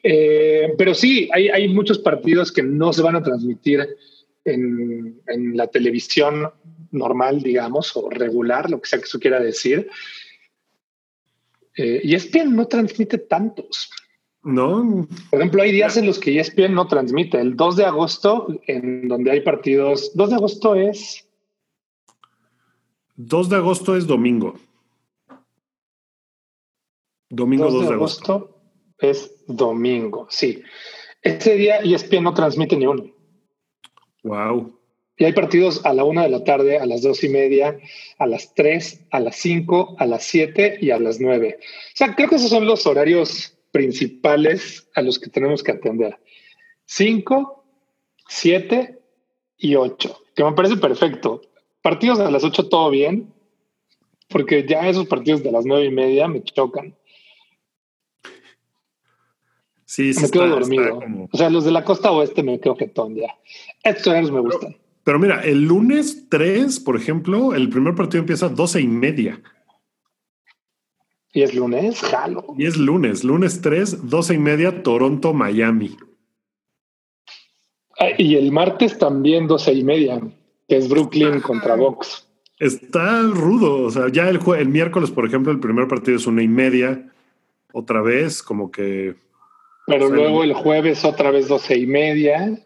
Eh, pero sí, hay, hay muchos partidos que no se van a transmitir en, en la televisión normal, digamos, o regular, lo que sea que eso quiera decir. Eh, y ESPN no transmite tantos. No. Por ejemplo, hay días en los que ESPN no transmite. El 2 de agosto, en donde hay partidos. 2 de agosto es. 2 de agosto es domingo. Domingo 2 de agosto es domingo, sí. Ese día ESPN no transmite ni uno. Wow. Y hay partidos a la una de la tarde, a las dos y media, a las tres, a las cinco, a las siete y a las nueve. O sea, creo que esos son los horarios principales a los que tenemos que atender. Cinco, siete y ocho, que me parece perfecto. Partidos a las ocho todo bien, porque ya esos partidos de las nueve y media me chocan. Sí, sí me está- quedo dormido. como- O sea, los de la costa oeste me quedo jetón ya. Estos horarios me gustan. Pero mira, el lunes 3, por ejemplo, el primer partido empieza a 12 y media. Y es lunes, jalo. Y es lunes, lunes 3, 12 y media, Toronto, Miami. Ah, Y el martes también doce y media, que es Brooklyn contra Box. Está rudo. O sea, ya el, el miércoles, por ejemplo, el primer partido es una y media. Otra vez, como que Pero luego el jueves otra vez doce y media.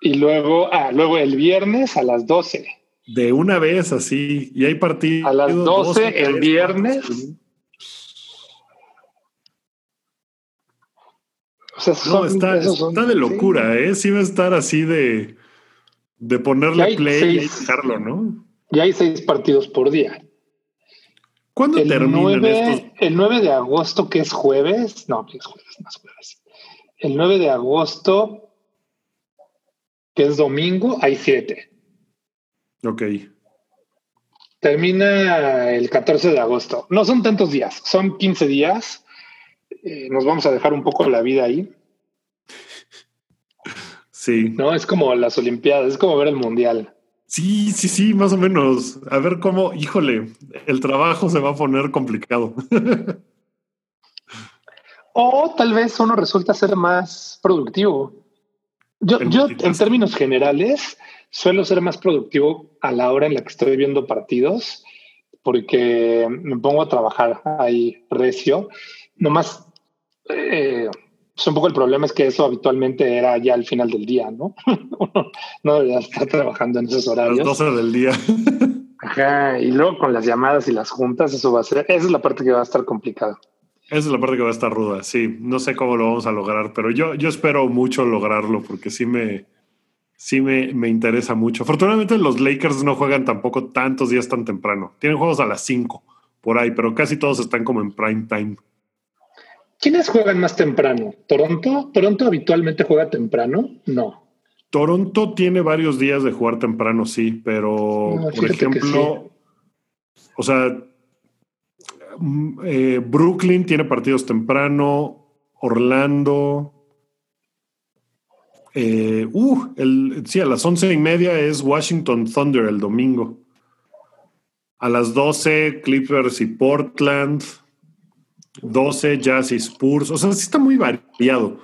Y luego, ah, luego el viernes a las 12. De una vez así. Y hay partidos. A las 12 el viernes. O sea, No, son- está, esos son- está de locura, ¿eh? Sí va a estar así de, de ponerle play y dejarlo, ¿no? Y hay seis partidos por día. ¿Cuándo El terminan 9, estos? el 9 de agosto, que es jueves. No, que es jueves, no es jueves. El 9 de agosto, que es domingo, hay siete. Ok. Termina el 14 de agosto. No son tantos días, son 15 días. Eh, nos vamos a dejar un poco la vida ahí. Sí. No, es como las Olimpiadas, es como ver el Mundial. Sí, sí, sí, más o menos. A ver cómo, híjole, el trabajo se va a poner complicado. O tal vez uno resulta ser más productivo. Yo, En yo en términos generales, suelo ser más productivo a la hora en la que estoy viendo partidos, porque me pongo a trabajar ahí recio. Nomás, eh, pues un poco el problema es que eso habitualmente era ya al final del día, ¿no? No debería estar trabajando en esos A las horarios. 12 del día. Ajá, y luego con las llamadas y las juntas, eso va a ser, esa es la parte que va a estar complicada. Esa es la parte que va a estar ruda, sí. No sé cómo lo vamos a lograr, pero yo, yo espero mucho lograrlo porque sí me, sí me, me interesa mucho. Afortunadamente los Lakers no juegan tampoco tantos días tan temprano. Tienen juegos a las 5 por ahí, pero casi todos están como en prime time. ¿Quiénes juegan más temprano? ¿Toronto? ¿Toronto habitualmente juega temprano? No. Toronto tiene varios días de jugar temprano, sí, pero No, por ejemplo, o sea, eh, Brooklyn tiene partidos temprano, Orlando. eh, uh, el, sí, a las once y media es Washington Thunder el domingo. A las 12, Clippers y Portland. 12, Jazz y Spurs. O sea, sí está muy variado.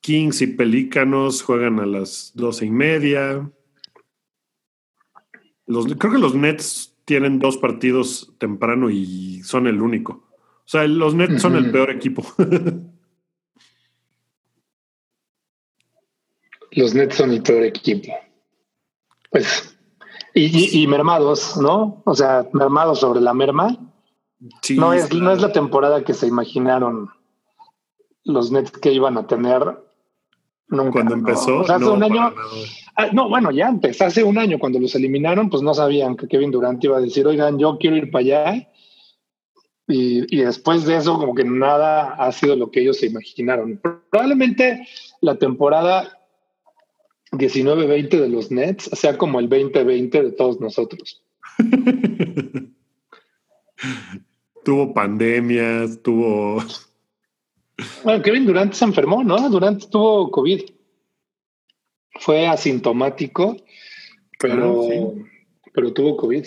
Kings y Pelícanos juegan a las doce y media. Los, creo que los Nets tienen dos partidos temprano y son el único. O sea, los Nets son el peor equipo. Los Nets son el peor equipo. Pues, y, y- y mermados, ¿no? O sea, mermados sobre la merma. Sí, No es, no es la temporada que se imaginaron los Nets que iban a tener nunca. cuando ¿no? empezó. O sea, hace no, un año. Ah, no, bueno, ya empezó. Hace un año cuando los eliminaron, pues no sabían que Kevin Durant iba a decir, oigan, yo quiero ir para allá. Y, y después de eso, como que nada ha sido lo que ellos se imaginaron. Probablemente la temporada 19-20 de los Nets sea como el 20-20 de todos nosotros. tuvo pandemias, tuvo. Bueno, Kevin Durant se enfermó, ¿no? Durant tuvo COVID. Fue asintomático, pero, pero tuvo COVID.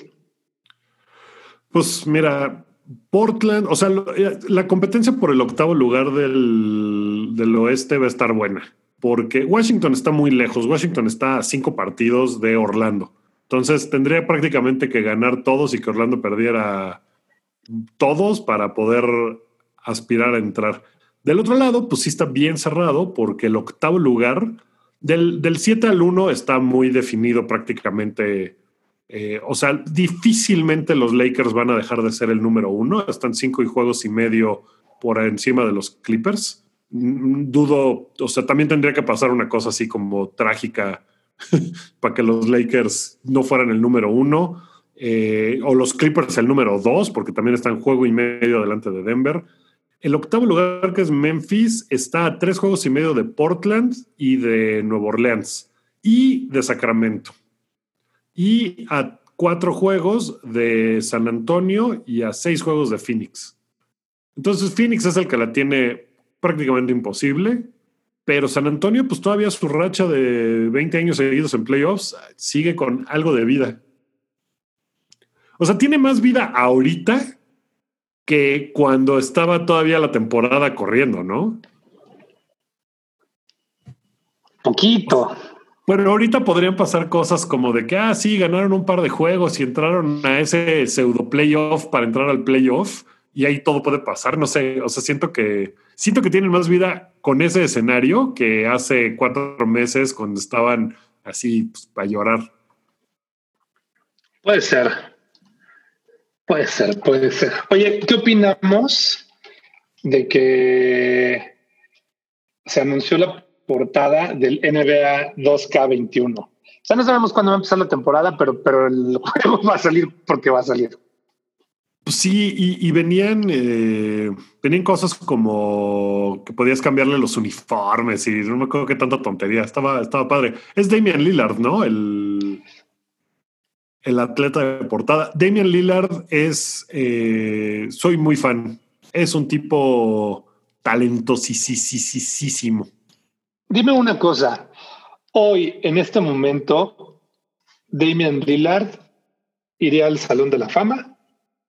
Pues mira, Portland, o sea, lo- la competencia por el octavo lugar del, del oeste va a estar buena, porque Washington está muy lejos. Washington está a cinco partidos de Orlando. Entonces tendría prácticamente que ganar todos y que Orlando perdiera todos para poder aspirar a entrar. Del otro lado, pues sí está bien cerrado, porque el octavo lugar, del, del 7 al 1 está muy definido prácticamente Eh, o sea, difícilmente los Lakers van a dejar de ser el número uno. Están cinco y juegos y medio por encima de los Clippers. Mm, dudo, o sea, también tendría que pasar una cosa así como trágica para que los Lakers no fueran el número uno. Eh, o los Clippers el número dos, porque también están juego y medio delante de Denver. El octavo lugar, que es Memphis, está a tres juegos y medio de Portland y de Nueva Orleans y de Sacramento. Y a cuatro juegos de San Antonio y a seis juegos de Phoenix. Entonces Phoenix es el que la tiene prácticamente imposible, pero San Antonio pues todavía su racha de 20 años seguidos en playoffs sigue con algo de vida. O sea, tiene más vida ahorita que cuando estaba todavía la temporada corriendo, ¿no? Poquito. Bueno, ahorita podrían pasar cosas como de que, ah, sí, ganaron un par de juegos y entraron a ese pseudo playoff para entrar al playoff y ahí todo puede pasar. No sé, o sea, siento que siento que tienen más vida con ese escenario que hace cuatro meses cuando estaban así pues, para llorar. Puede ser. Puede ser, puede ser. Oye, ¿qué opinamos de que se anunció la portada del NBA 2K21? O sea, no sabemos cuándo va a empezar la temporada, pero, pero el juego va a salir porque va a salir. Pues sí, y, venían, eh, venían cosas como que podías cambiarle los uniformes y no me acuerdo qué tanta tontería. Estaba, estaba padre. Es Damian Lillard, ¿no? El, el atleta de portada. Damian Lillard es, eh, soy muy fan. Es un tipo talentosísimo. Dime una cosa. Hoy, en este momento, Damian Lillard iría al Salón de la Fama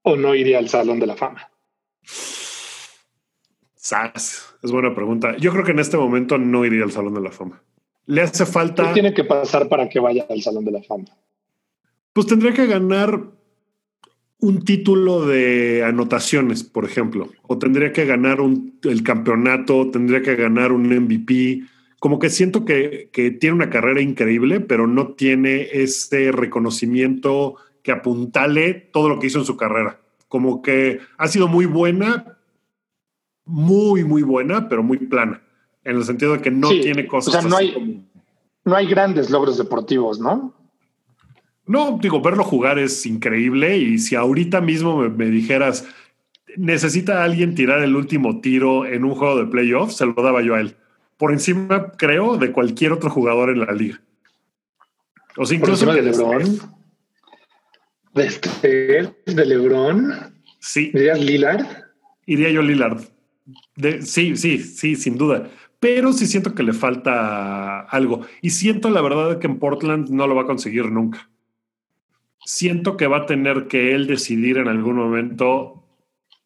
o no iría al Salón de la Fama. Sas, es buena pregunta. Yo creo que en este momento no iría al Salón de la Fama. Le hace falta. ¿Qué tiene que pasar para que vaya al Salón de la Fama? Pues tendría que ganar un título de anotaciones, por ejemplo, o tendría que ganar el campeonato, tendría que ganar un MVP. Como que siento que, que tiene una carrera increíble, pero no tiene ese reconocimiento que apuntale todo lo que hizo en su carrera. Como que ha sido muy buena, muy, muy buena, pero muy plana, en el sentido de que no tiene cosas. O sea, no hay, no hay grandes logros deportivos, ¿no? No, digo, verlo jugar es increíble y si ahorita mismo me, dijeras, necesita alguien tirar el último tiro en un juego de playoffs, se lo daba yo a él. Por encima, creo, de cualquier otro jugador en la liga. O sea, incluso de LeBron. De, este, de LeBron. Sí. ¿Dirías Lillard? Iría yo Lillard. sí, sí, sí, sin duda. Pero sí siento que le falta algo. Y siento la verdad que en Portland no lo va a conseguir nunca siento que va a tener que él decidir en algún momento,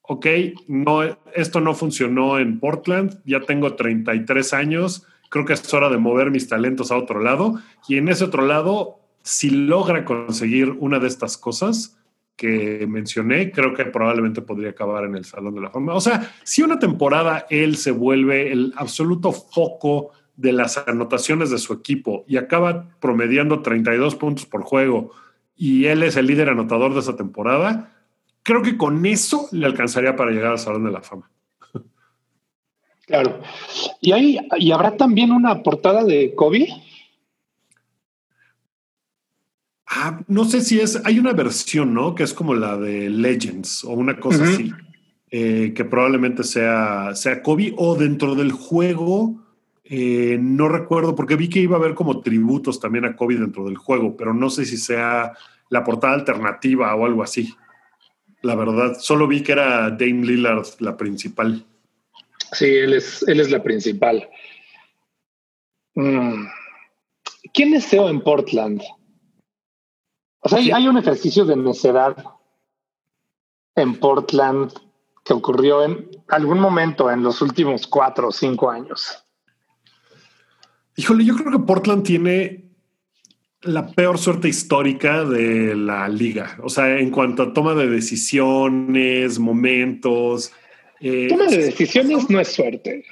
ok, no, esto no funcionó en Portland, ya tengo 33 años, creo que es hora de mover mis talentos a otro lado. Y en ese otro lado, si logra conseguir una de estas cosas que mencioné, creo que probablemente podría acabar en el Salón de la Fama. O sea, si una temporada él se vuelve el absoluto foco de las anotaciones de su equipo y acaba promediando 32 puntos por juego, y él es el líder anotador de esa temporada, creo que con eso le alcanzaría para llegar al Salón de la Fama. Claro. ¿Y, hay, ¿y habrá también una portada de Kobe? Ah, no sé si es, hay una versión, ¿no? Que es como la de Legends o una cosa así, eh, que probablemente sea, sea Kobe o dentro del juego eh, no recuerdo, porque vi que iba a haber como tributos también a Kobe dentro del juego, pero no sé si sea la portada alternativa o algo así. La verdad, solo vi que era Dame Lillard la principal. Sí, él es, él es la principal. Mm. ¿Quién es en Portland? O sea, hay, un ejercicio de necedad en Portland que ocurrió en algún momento en los últimos cuatro o cinco años. Híjole, yo creo que Portland tiene la peor suerte histórica de la liga. O sea, en cuanto a toma de decisiones, momentos. Eh, toma de decisiones no es suerte.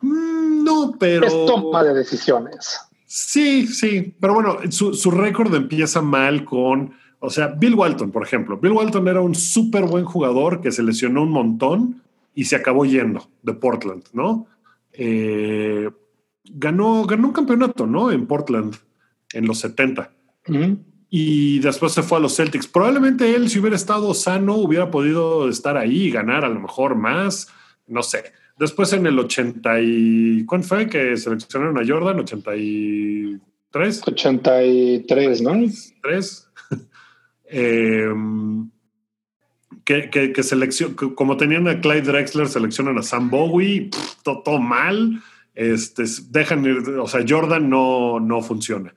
Mm, no, pero. Es toma de decisiones. Sí, sí, pero bueno, su, su récord empieza mal con, o sea, Bill Walton, por ejemplo. Bill Walton era un súper buen jugador que se lesionó un montón y se acabó yendo de Portland, ¿no? Eh, ganó, ganó un campeonato, ¿no? En Portland en los 70. Y después se fue a los Celtics. Probablemente él, si hubiera estado sano, hubiera podido estar ahí y ganar a lo mejor más. No sé. Después en el 80 y... ¿Cuándo fue que seleccionaron a Jordan? 83. 83, ¿no? 3. Em, que, que, como tenían a Clyde Drexler, seleccionan a Sam Bowie, todo, mal. Este, dejan ir, o sea, Jordan no, no funciona.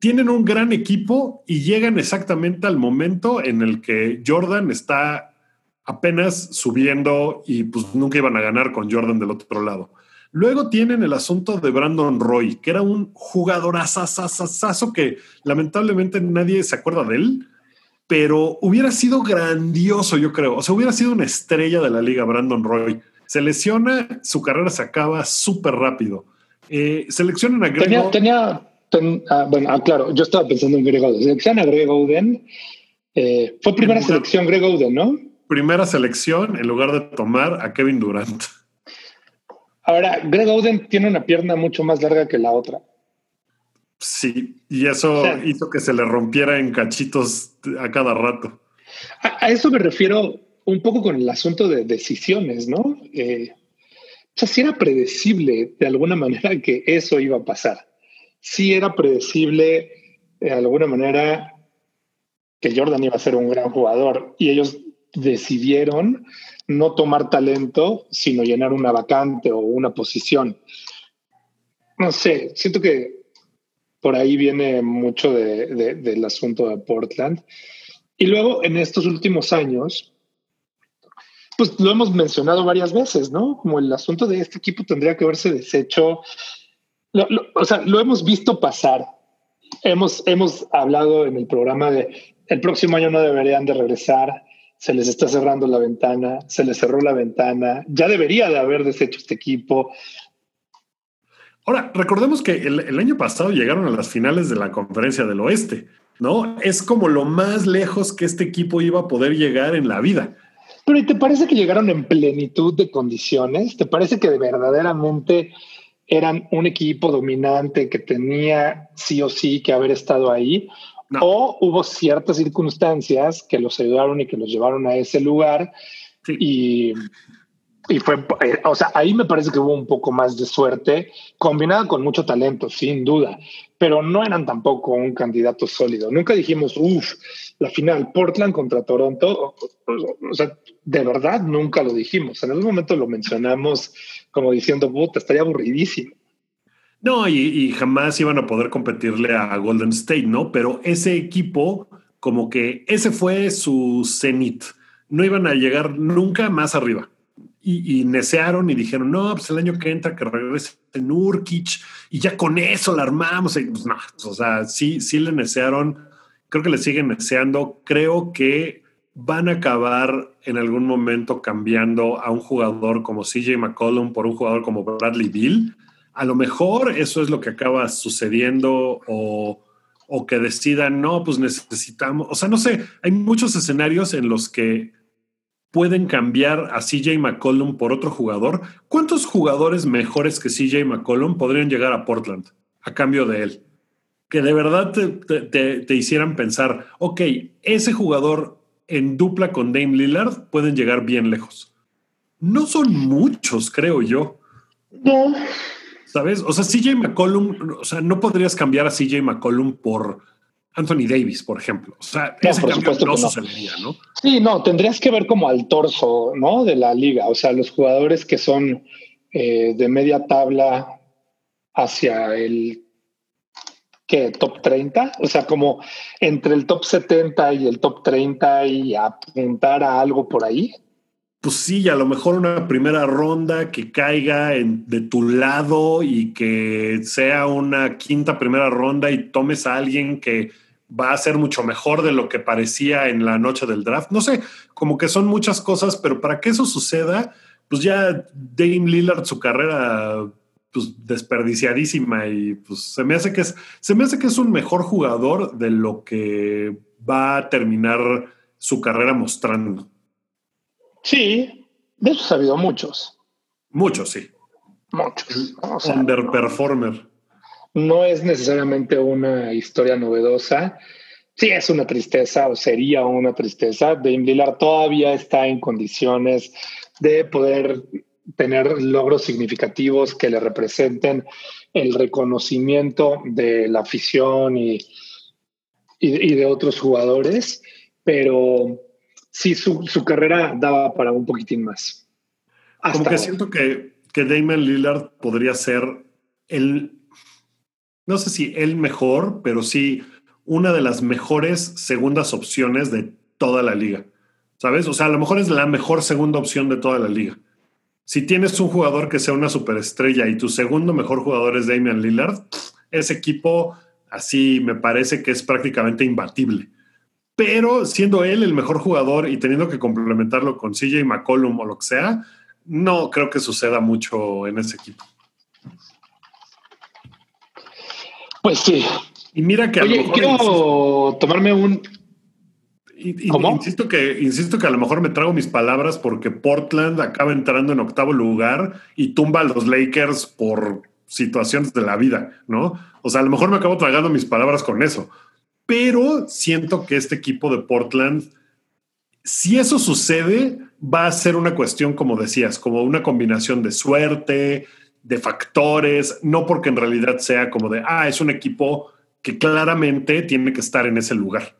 Tienen un gran equipo y llegan exactamente al momento en el que Jordan está apenas subiendo y pues nunca iban a ganar con Jordan del otro lado. Luego tienen el asunto de Brandon Roy, que era un jugador asasasasazo que lamentablemente nadie se acuerda de él, pero hubiera sido grandioso, yo creo. O sea, hubiera sido una estrella de la liga Brandon Roy. Se lesiona, su carrera se acaba súper rápido. Eh, seleccionan a Greg Tenía, ah, bueno, ah, claro, yo estaba pensando en Greg Oden. Seleccionan a Greg Oden. Eh, fue primera selección Greg Oden, ¿no? primera selección en lugar de tomar a Kevin Durant. Ahora, Greg Oden tiene una pierna mucho más larga que la otra. Sí, y eso hizo que se le rompiera en cachitos a cada rato. A, eso me refiero un poco con el asunto de decisiones, ¿no? Eh, o sea, sí era predecible de alguna manera que eso iba a pasar. Sí era predecible de alguna manera que Jordan iba a ser un gran jugador y ellos decidieron no tomar talento, sino llenar una vacante o una posición. No sé, siento que por ahí viene mucho del asunto de Portland. Y luego, en estos últimos años, pues lo hemos mencionado varias veces, ¿no? Como el asunto de este equipo tendría que haberse deshecho. o sea, lo hemos visto pasar. Hemos, hemos hablado en el programa de el próximo año no deberían de regresar se les está cerrando la ventana, se les cerró la ventana, ya debería de haber deshecho este equipo. Ahora, recordemos que el, año pasado llegaron a las finales de la conferencia del oeste, ¿no? Es como lo más lejos que este equipo iba a poder llegar en la vida. Pero ¿y te parece que llegaron en plenitud de condiciones? ¿Te parece que verdaderamente eran un equipo dominante que tenía sí o sí que haber estado ahí? O hubo ciertas circunstancias que los ayudaron y que los llevaron a ese lugar. Y, y, fue, eh, o sea, ahí me parece que hubo un poco más de suerte, combinada con mucho talento, sin duda, pero no eran tampoco un candidato sólido. Nunca dijimos, uff, la final Portland contra Toronto. O, sea, de verdad nunca lo dijimos. En algún momento lo mencionamos como diciendo, puta, estaría aburridísimo. No, y, jamás iban a poder competirle a Golden State, ¿no? Pero ese equipo, como que ese fue su cenit. No iban a llegar nunca más arriba. Y, y necearon y dijeron, no, pues el año que entra que regrese Nurkic y ya con eso la armamos. pues o sea, sí, sí le necearon. Creo que le siguen neceando. Creo que van a acabar en algún momento cambiando a un jugador como CJ McCollum por un jugador como Bradley Bill a lo mejor eso es lo que acaba sucediendo o, que decidan, no, pues necesitamos, o sea, no sé, hay muchos escenarios en los que pueden cambiar a CJ McCollum por otro jugador. ¿Cuántos jugadores mejores que CJ McCollum podrían llegar a Portland a cambio de él? Que de verdad te, te hicieran pensar, ok, ese jugador en dupla con Dame Lillard pueden llegar bien lejos. No son muchos, creo yo. No, ¿Sabes? O sea, CJ McCollum, o sea, no podrías cambiar a CJ McCollum por Anthony Davis, por ejemplo. O sea, ese cambio no, sucedería, ¿no? Sí, no, tendrías que ver como al torso, ¿no? De la liga. O sea, los jugadores que son eh, de media tabla hacia el ¿qué? top 30, o sea, como entre el top 70 y el top 30 y apuntar a algo por ahí pues sí, a lo mejor una primera ronda que caiga de tu lado y que sea una quinta primera ronda y tomes a alguien que va a ser mucho mejor de lo que parecía en la noche del draft. No sé, como que son muchas cosas, pero para que eso suceda, pues ya Dame Lillard, su carrera pues, desperdiciadísima y pues se me hace que es, se me hace que es un mejor jugador de lo que va a terminar su carrera mostrando. Sí, de eso ha habido muchos. Muchos, sí. Muchos. underperformer. No es necesariamente una historia novedosa. Sí, es una tristeza o sería una tristeza. Dame Lillard todavía está en condiciones de poder tener logros significativos que le representen el reconocimiento de la afición y, y, de otros jugadores, pero sí, su, su, carrera daba para un poquitín más. Como que siento que, que Damon Lillard podría ser el, no sé si el mejor, pero sí una de las mejores segundas opciones de toda la liga. ¿Sabes? O sea, a lo mejor es la mejor segunda opción de toda la liga. Si tienes un jugador que sea una superestrella y tu segundo mejor jugador es Damian Lillard, ese equipo así me parece que es prácticamente imbatible. Pero siendo él el mejor jugador y teniendo que complementarlo con CJ McCollum o lo que sea, no creo que suceda mucho en ese equipo. Pues sí. Y mira que a Oye, quiero tomarme un. Insisto que, insisto que a lo mejor me trago mis palabras porque Portland acaba entrando en octavo lugar y tumba a los Lakers por situaciones de la vida, ¿no? O sea, a lo mejor me acabo tragando mis palabras con eso. Pero siento que este equipo de Portland, si eso sucede, va a ser una cuestión, como decías, como una combinación de suerte, de factores, no porque en realidad sea como de, ah, es un equipo que claramente tiene que estar en ese lugar.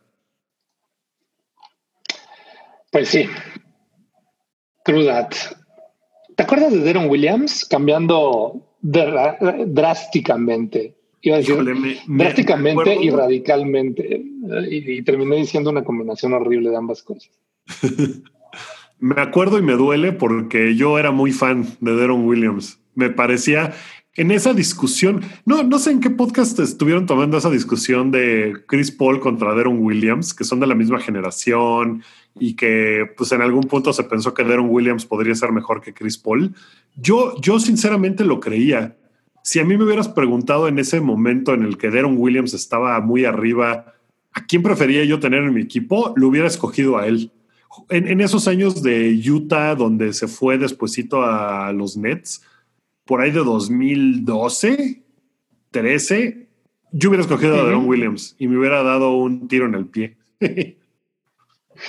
Pues sí. True that. ¿Te acuerdas de Deron Williams cambiando drásticamente? Iba a decir drásticamente y radicalmente. Y, y terminé diciendo una combinación horrible de ambas cosas. me acuerdo y me duele porque yo era muy fan de Deron Williams. Me parecía en esa discusión, no, no sé en qué podcast estuvieron tomando esa discusión de Chris Paul contra Deron Williams, que son de la misma generación y que pues en algún punto se pensó que Deron Williams podría ser mejor que Chris Paul. Yo, yo sinceramente lo creía. Si a mí me hubieras preguntado en ese momento en el que Deron Williams estaba muy arriba, ¿a quién prefería yo tener en mi equipo? Lo hubiera escogido a él. En, en esos años de Utah, donde se fue despuesito a los Nets, por ahí de 2012, 13, yo hubiera escogido a Deron Williams y me hubiera dado un tiro en el pie.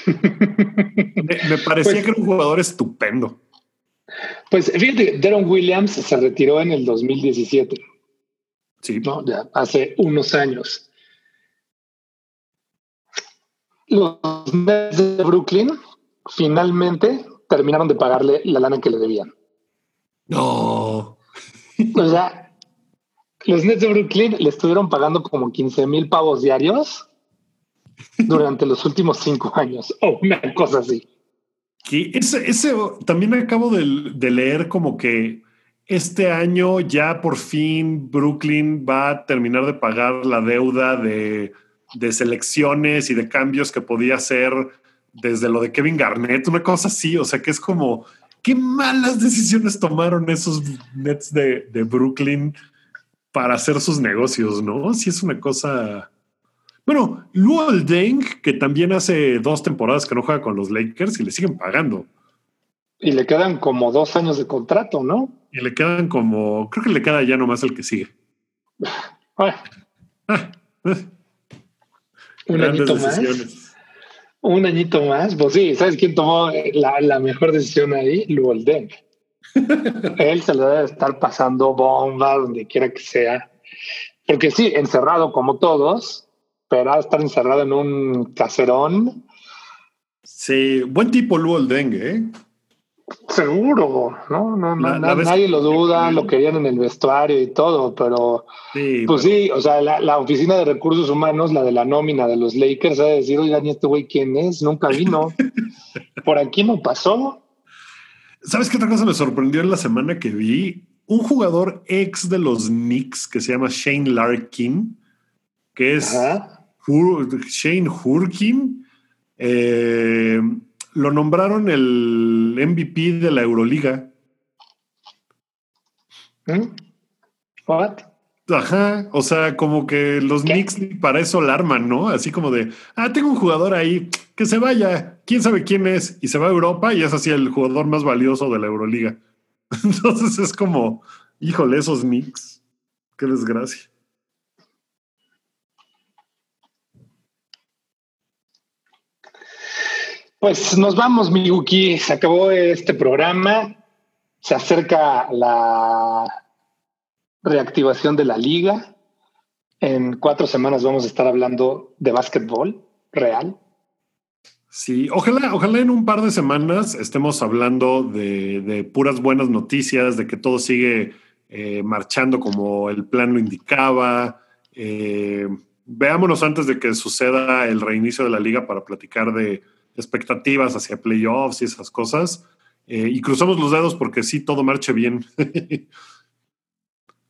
me, parecía pues que era un jugador estupendo. Pues fíjate, Deron Williams se retiró en el 2017. Sí. ¿no? Ya hace unos años. Los Nets de Brooklyn finalmente terminaron de pagarle la lana que le debían. No. O sea, los Nets de Brooklyn le estuvieron pagando como 15 mil pavos diarios durante los últimos cinco años o una cosa así. Que ese, ese también acabo de, leer como que este año ya por fin Brooklyn va a terminar de pagar la deuda de, de selecciones y de cambios que podía hacer desde lo de Kevin Garnett, una cosa así, o sea que es como qué malas decisiones tomaron esos Nets de, Brooklyn para hacer sus negocios, ¿no? Si es una cosa... Bueno, Luol Deng, que también hace dos temporadas que no juega con los Lakers y le siguen pagando. Y le quedan como dos años de contrato, ¿no? Y le quedan como, creo que le queda ya nomás el que sigue. Ah, eh. Un añito más un añito más, pues sí, ¿sabes quién tomó la, mejor decisión ahí? Luolden. Él se le debe estar pasando bomba donde quiera que sea. Porque sí, encerrado como todos, pero estar encerrado en un caserón. Sí, buen tipo Luolden, ¿eh? Seguro, ¿no? no, nadie lo duda, lo querían en el vestuario y todo, pero pues sí, o sea, la, oficina de recursos humanos, la de la nómina de los Lakers, ha de decir, oigan, ¿y este güey quién es? Nunca vino. Por aquí no pasó. ¿Sabes qué otra cosa me sorprendió en la semana que vi? Un jugador ex de los Knicks que se llama Shane Larkin, que es Shane Hurkin. Eh, lo nombraron el MVP de la Euroliga. ¿Mm? What? Ajá, o sea, como que los Knicks para eso la arman, ¿no? Así como de, ah, tengo un jugador ahí, que se vaya, quién sabe quién es, y se va a Europa y es así el jugador más valioso de la Euroliga. Entonces es como, híjole, esos Knicks, qué desgracia. Pues nos vamos, Miyuki. Se acabó este programa. Se acerca la reactivación de la liga. En cuatro semanas vamos a estar hablando de básquetbol real. Sí, ojalá, ojalá en un par de semanas estemos hablando de, puras buenas noticias, de que todo sigue eh, marchando como el plan lo indicaba. Eh, veámonos antes de que suceda el reinicio de la liga para platicar de expectativas hacia playoffs y esas cosas. Eh, y cruzamos los dedos porque sí, todo marche bien.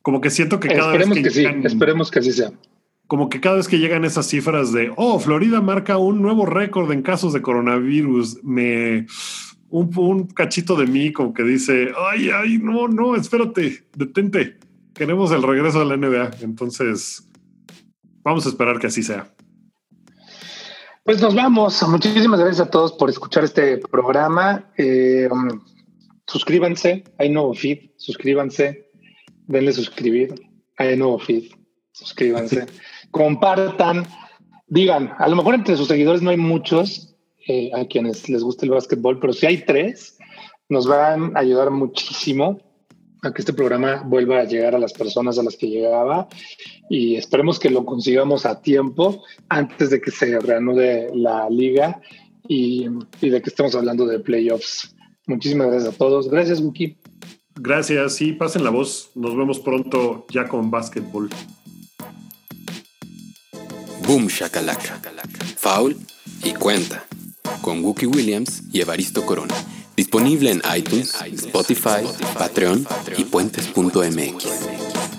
como que siento que cada vez que, sí, esperemos que así sea. Como que cada vez que llegan esas cifras de, oh, Florida marca un nuevo récord en casos de coronavirus, me... Un, un cachito de mí como que dice, ay, ay, no, no, espérate, detente, queremos el regreso de la NBA. Entonces, vamos a esperar que así sea. Pues nos vamos. Muchísimas gracias a todos por escuchar este programa. Eh, um, suscríbanse, hay nuevo feed, suscríbanse, denle suscribir, hay nuevo feed, suscríbanse, compartan, digan, a lo mejor entre sus seguidores no hay muchos eh, a quienes les guste el básquetbol, pero si hay tres, nos van a ayudar muchísimo a que este programa vuelva a llegar a las personas a las que llegaba y esperemos que lo consigamos a tiempo antes de que se reanude la liga y, de que estemos hablando de playoffs. Muchísimas gracias a todos. Gracias, Wookie. Gracias, sí, pasen la voz. Nos vemos pronto ya con básquetbol. Boom Shakalaka. Foul y cuenta. Con Wookie Williams y Evaristo Corona. Disponible en iTunes, Spotify, Patreon y puentes.mx.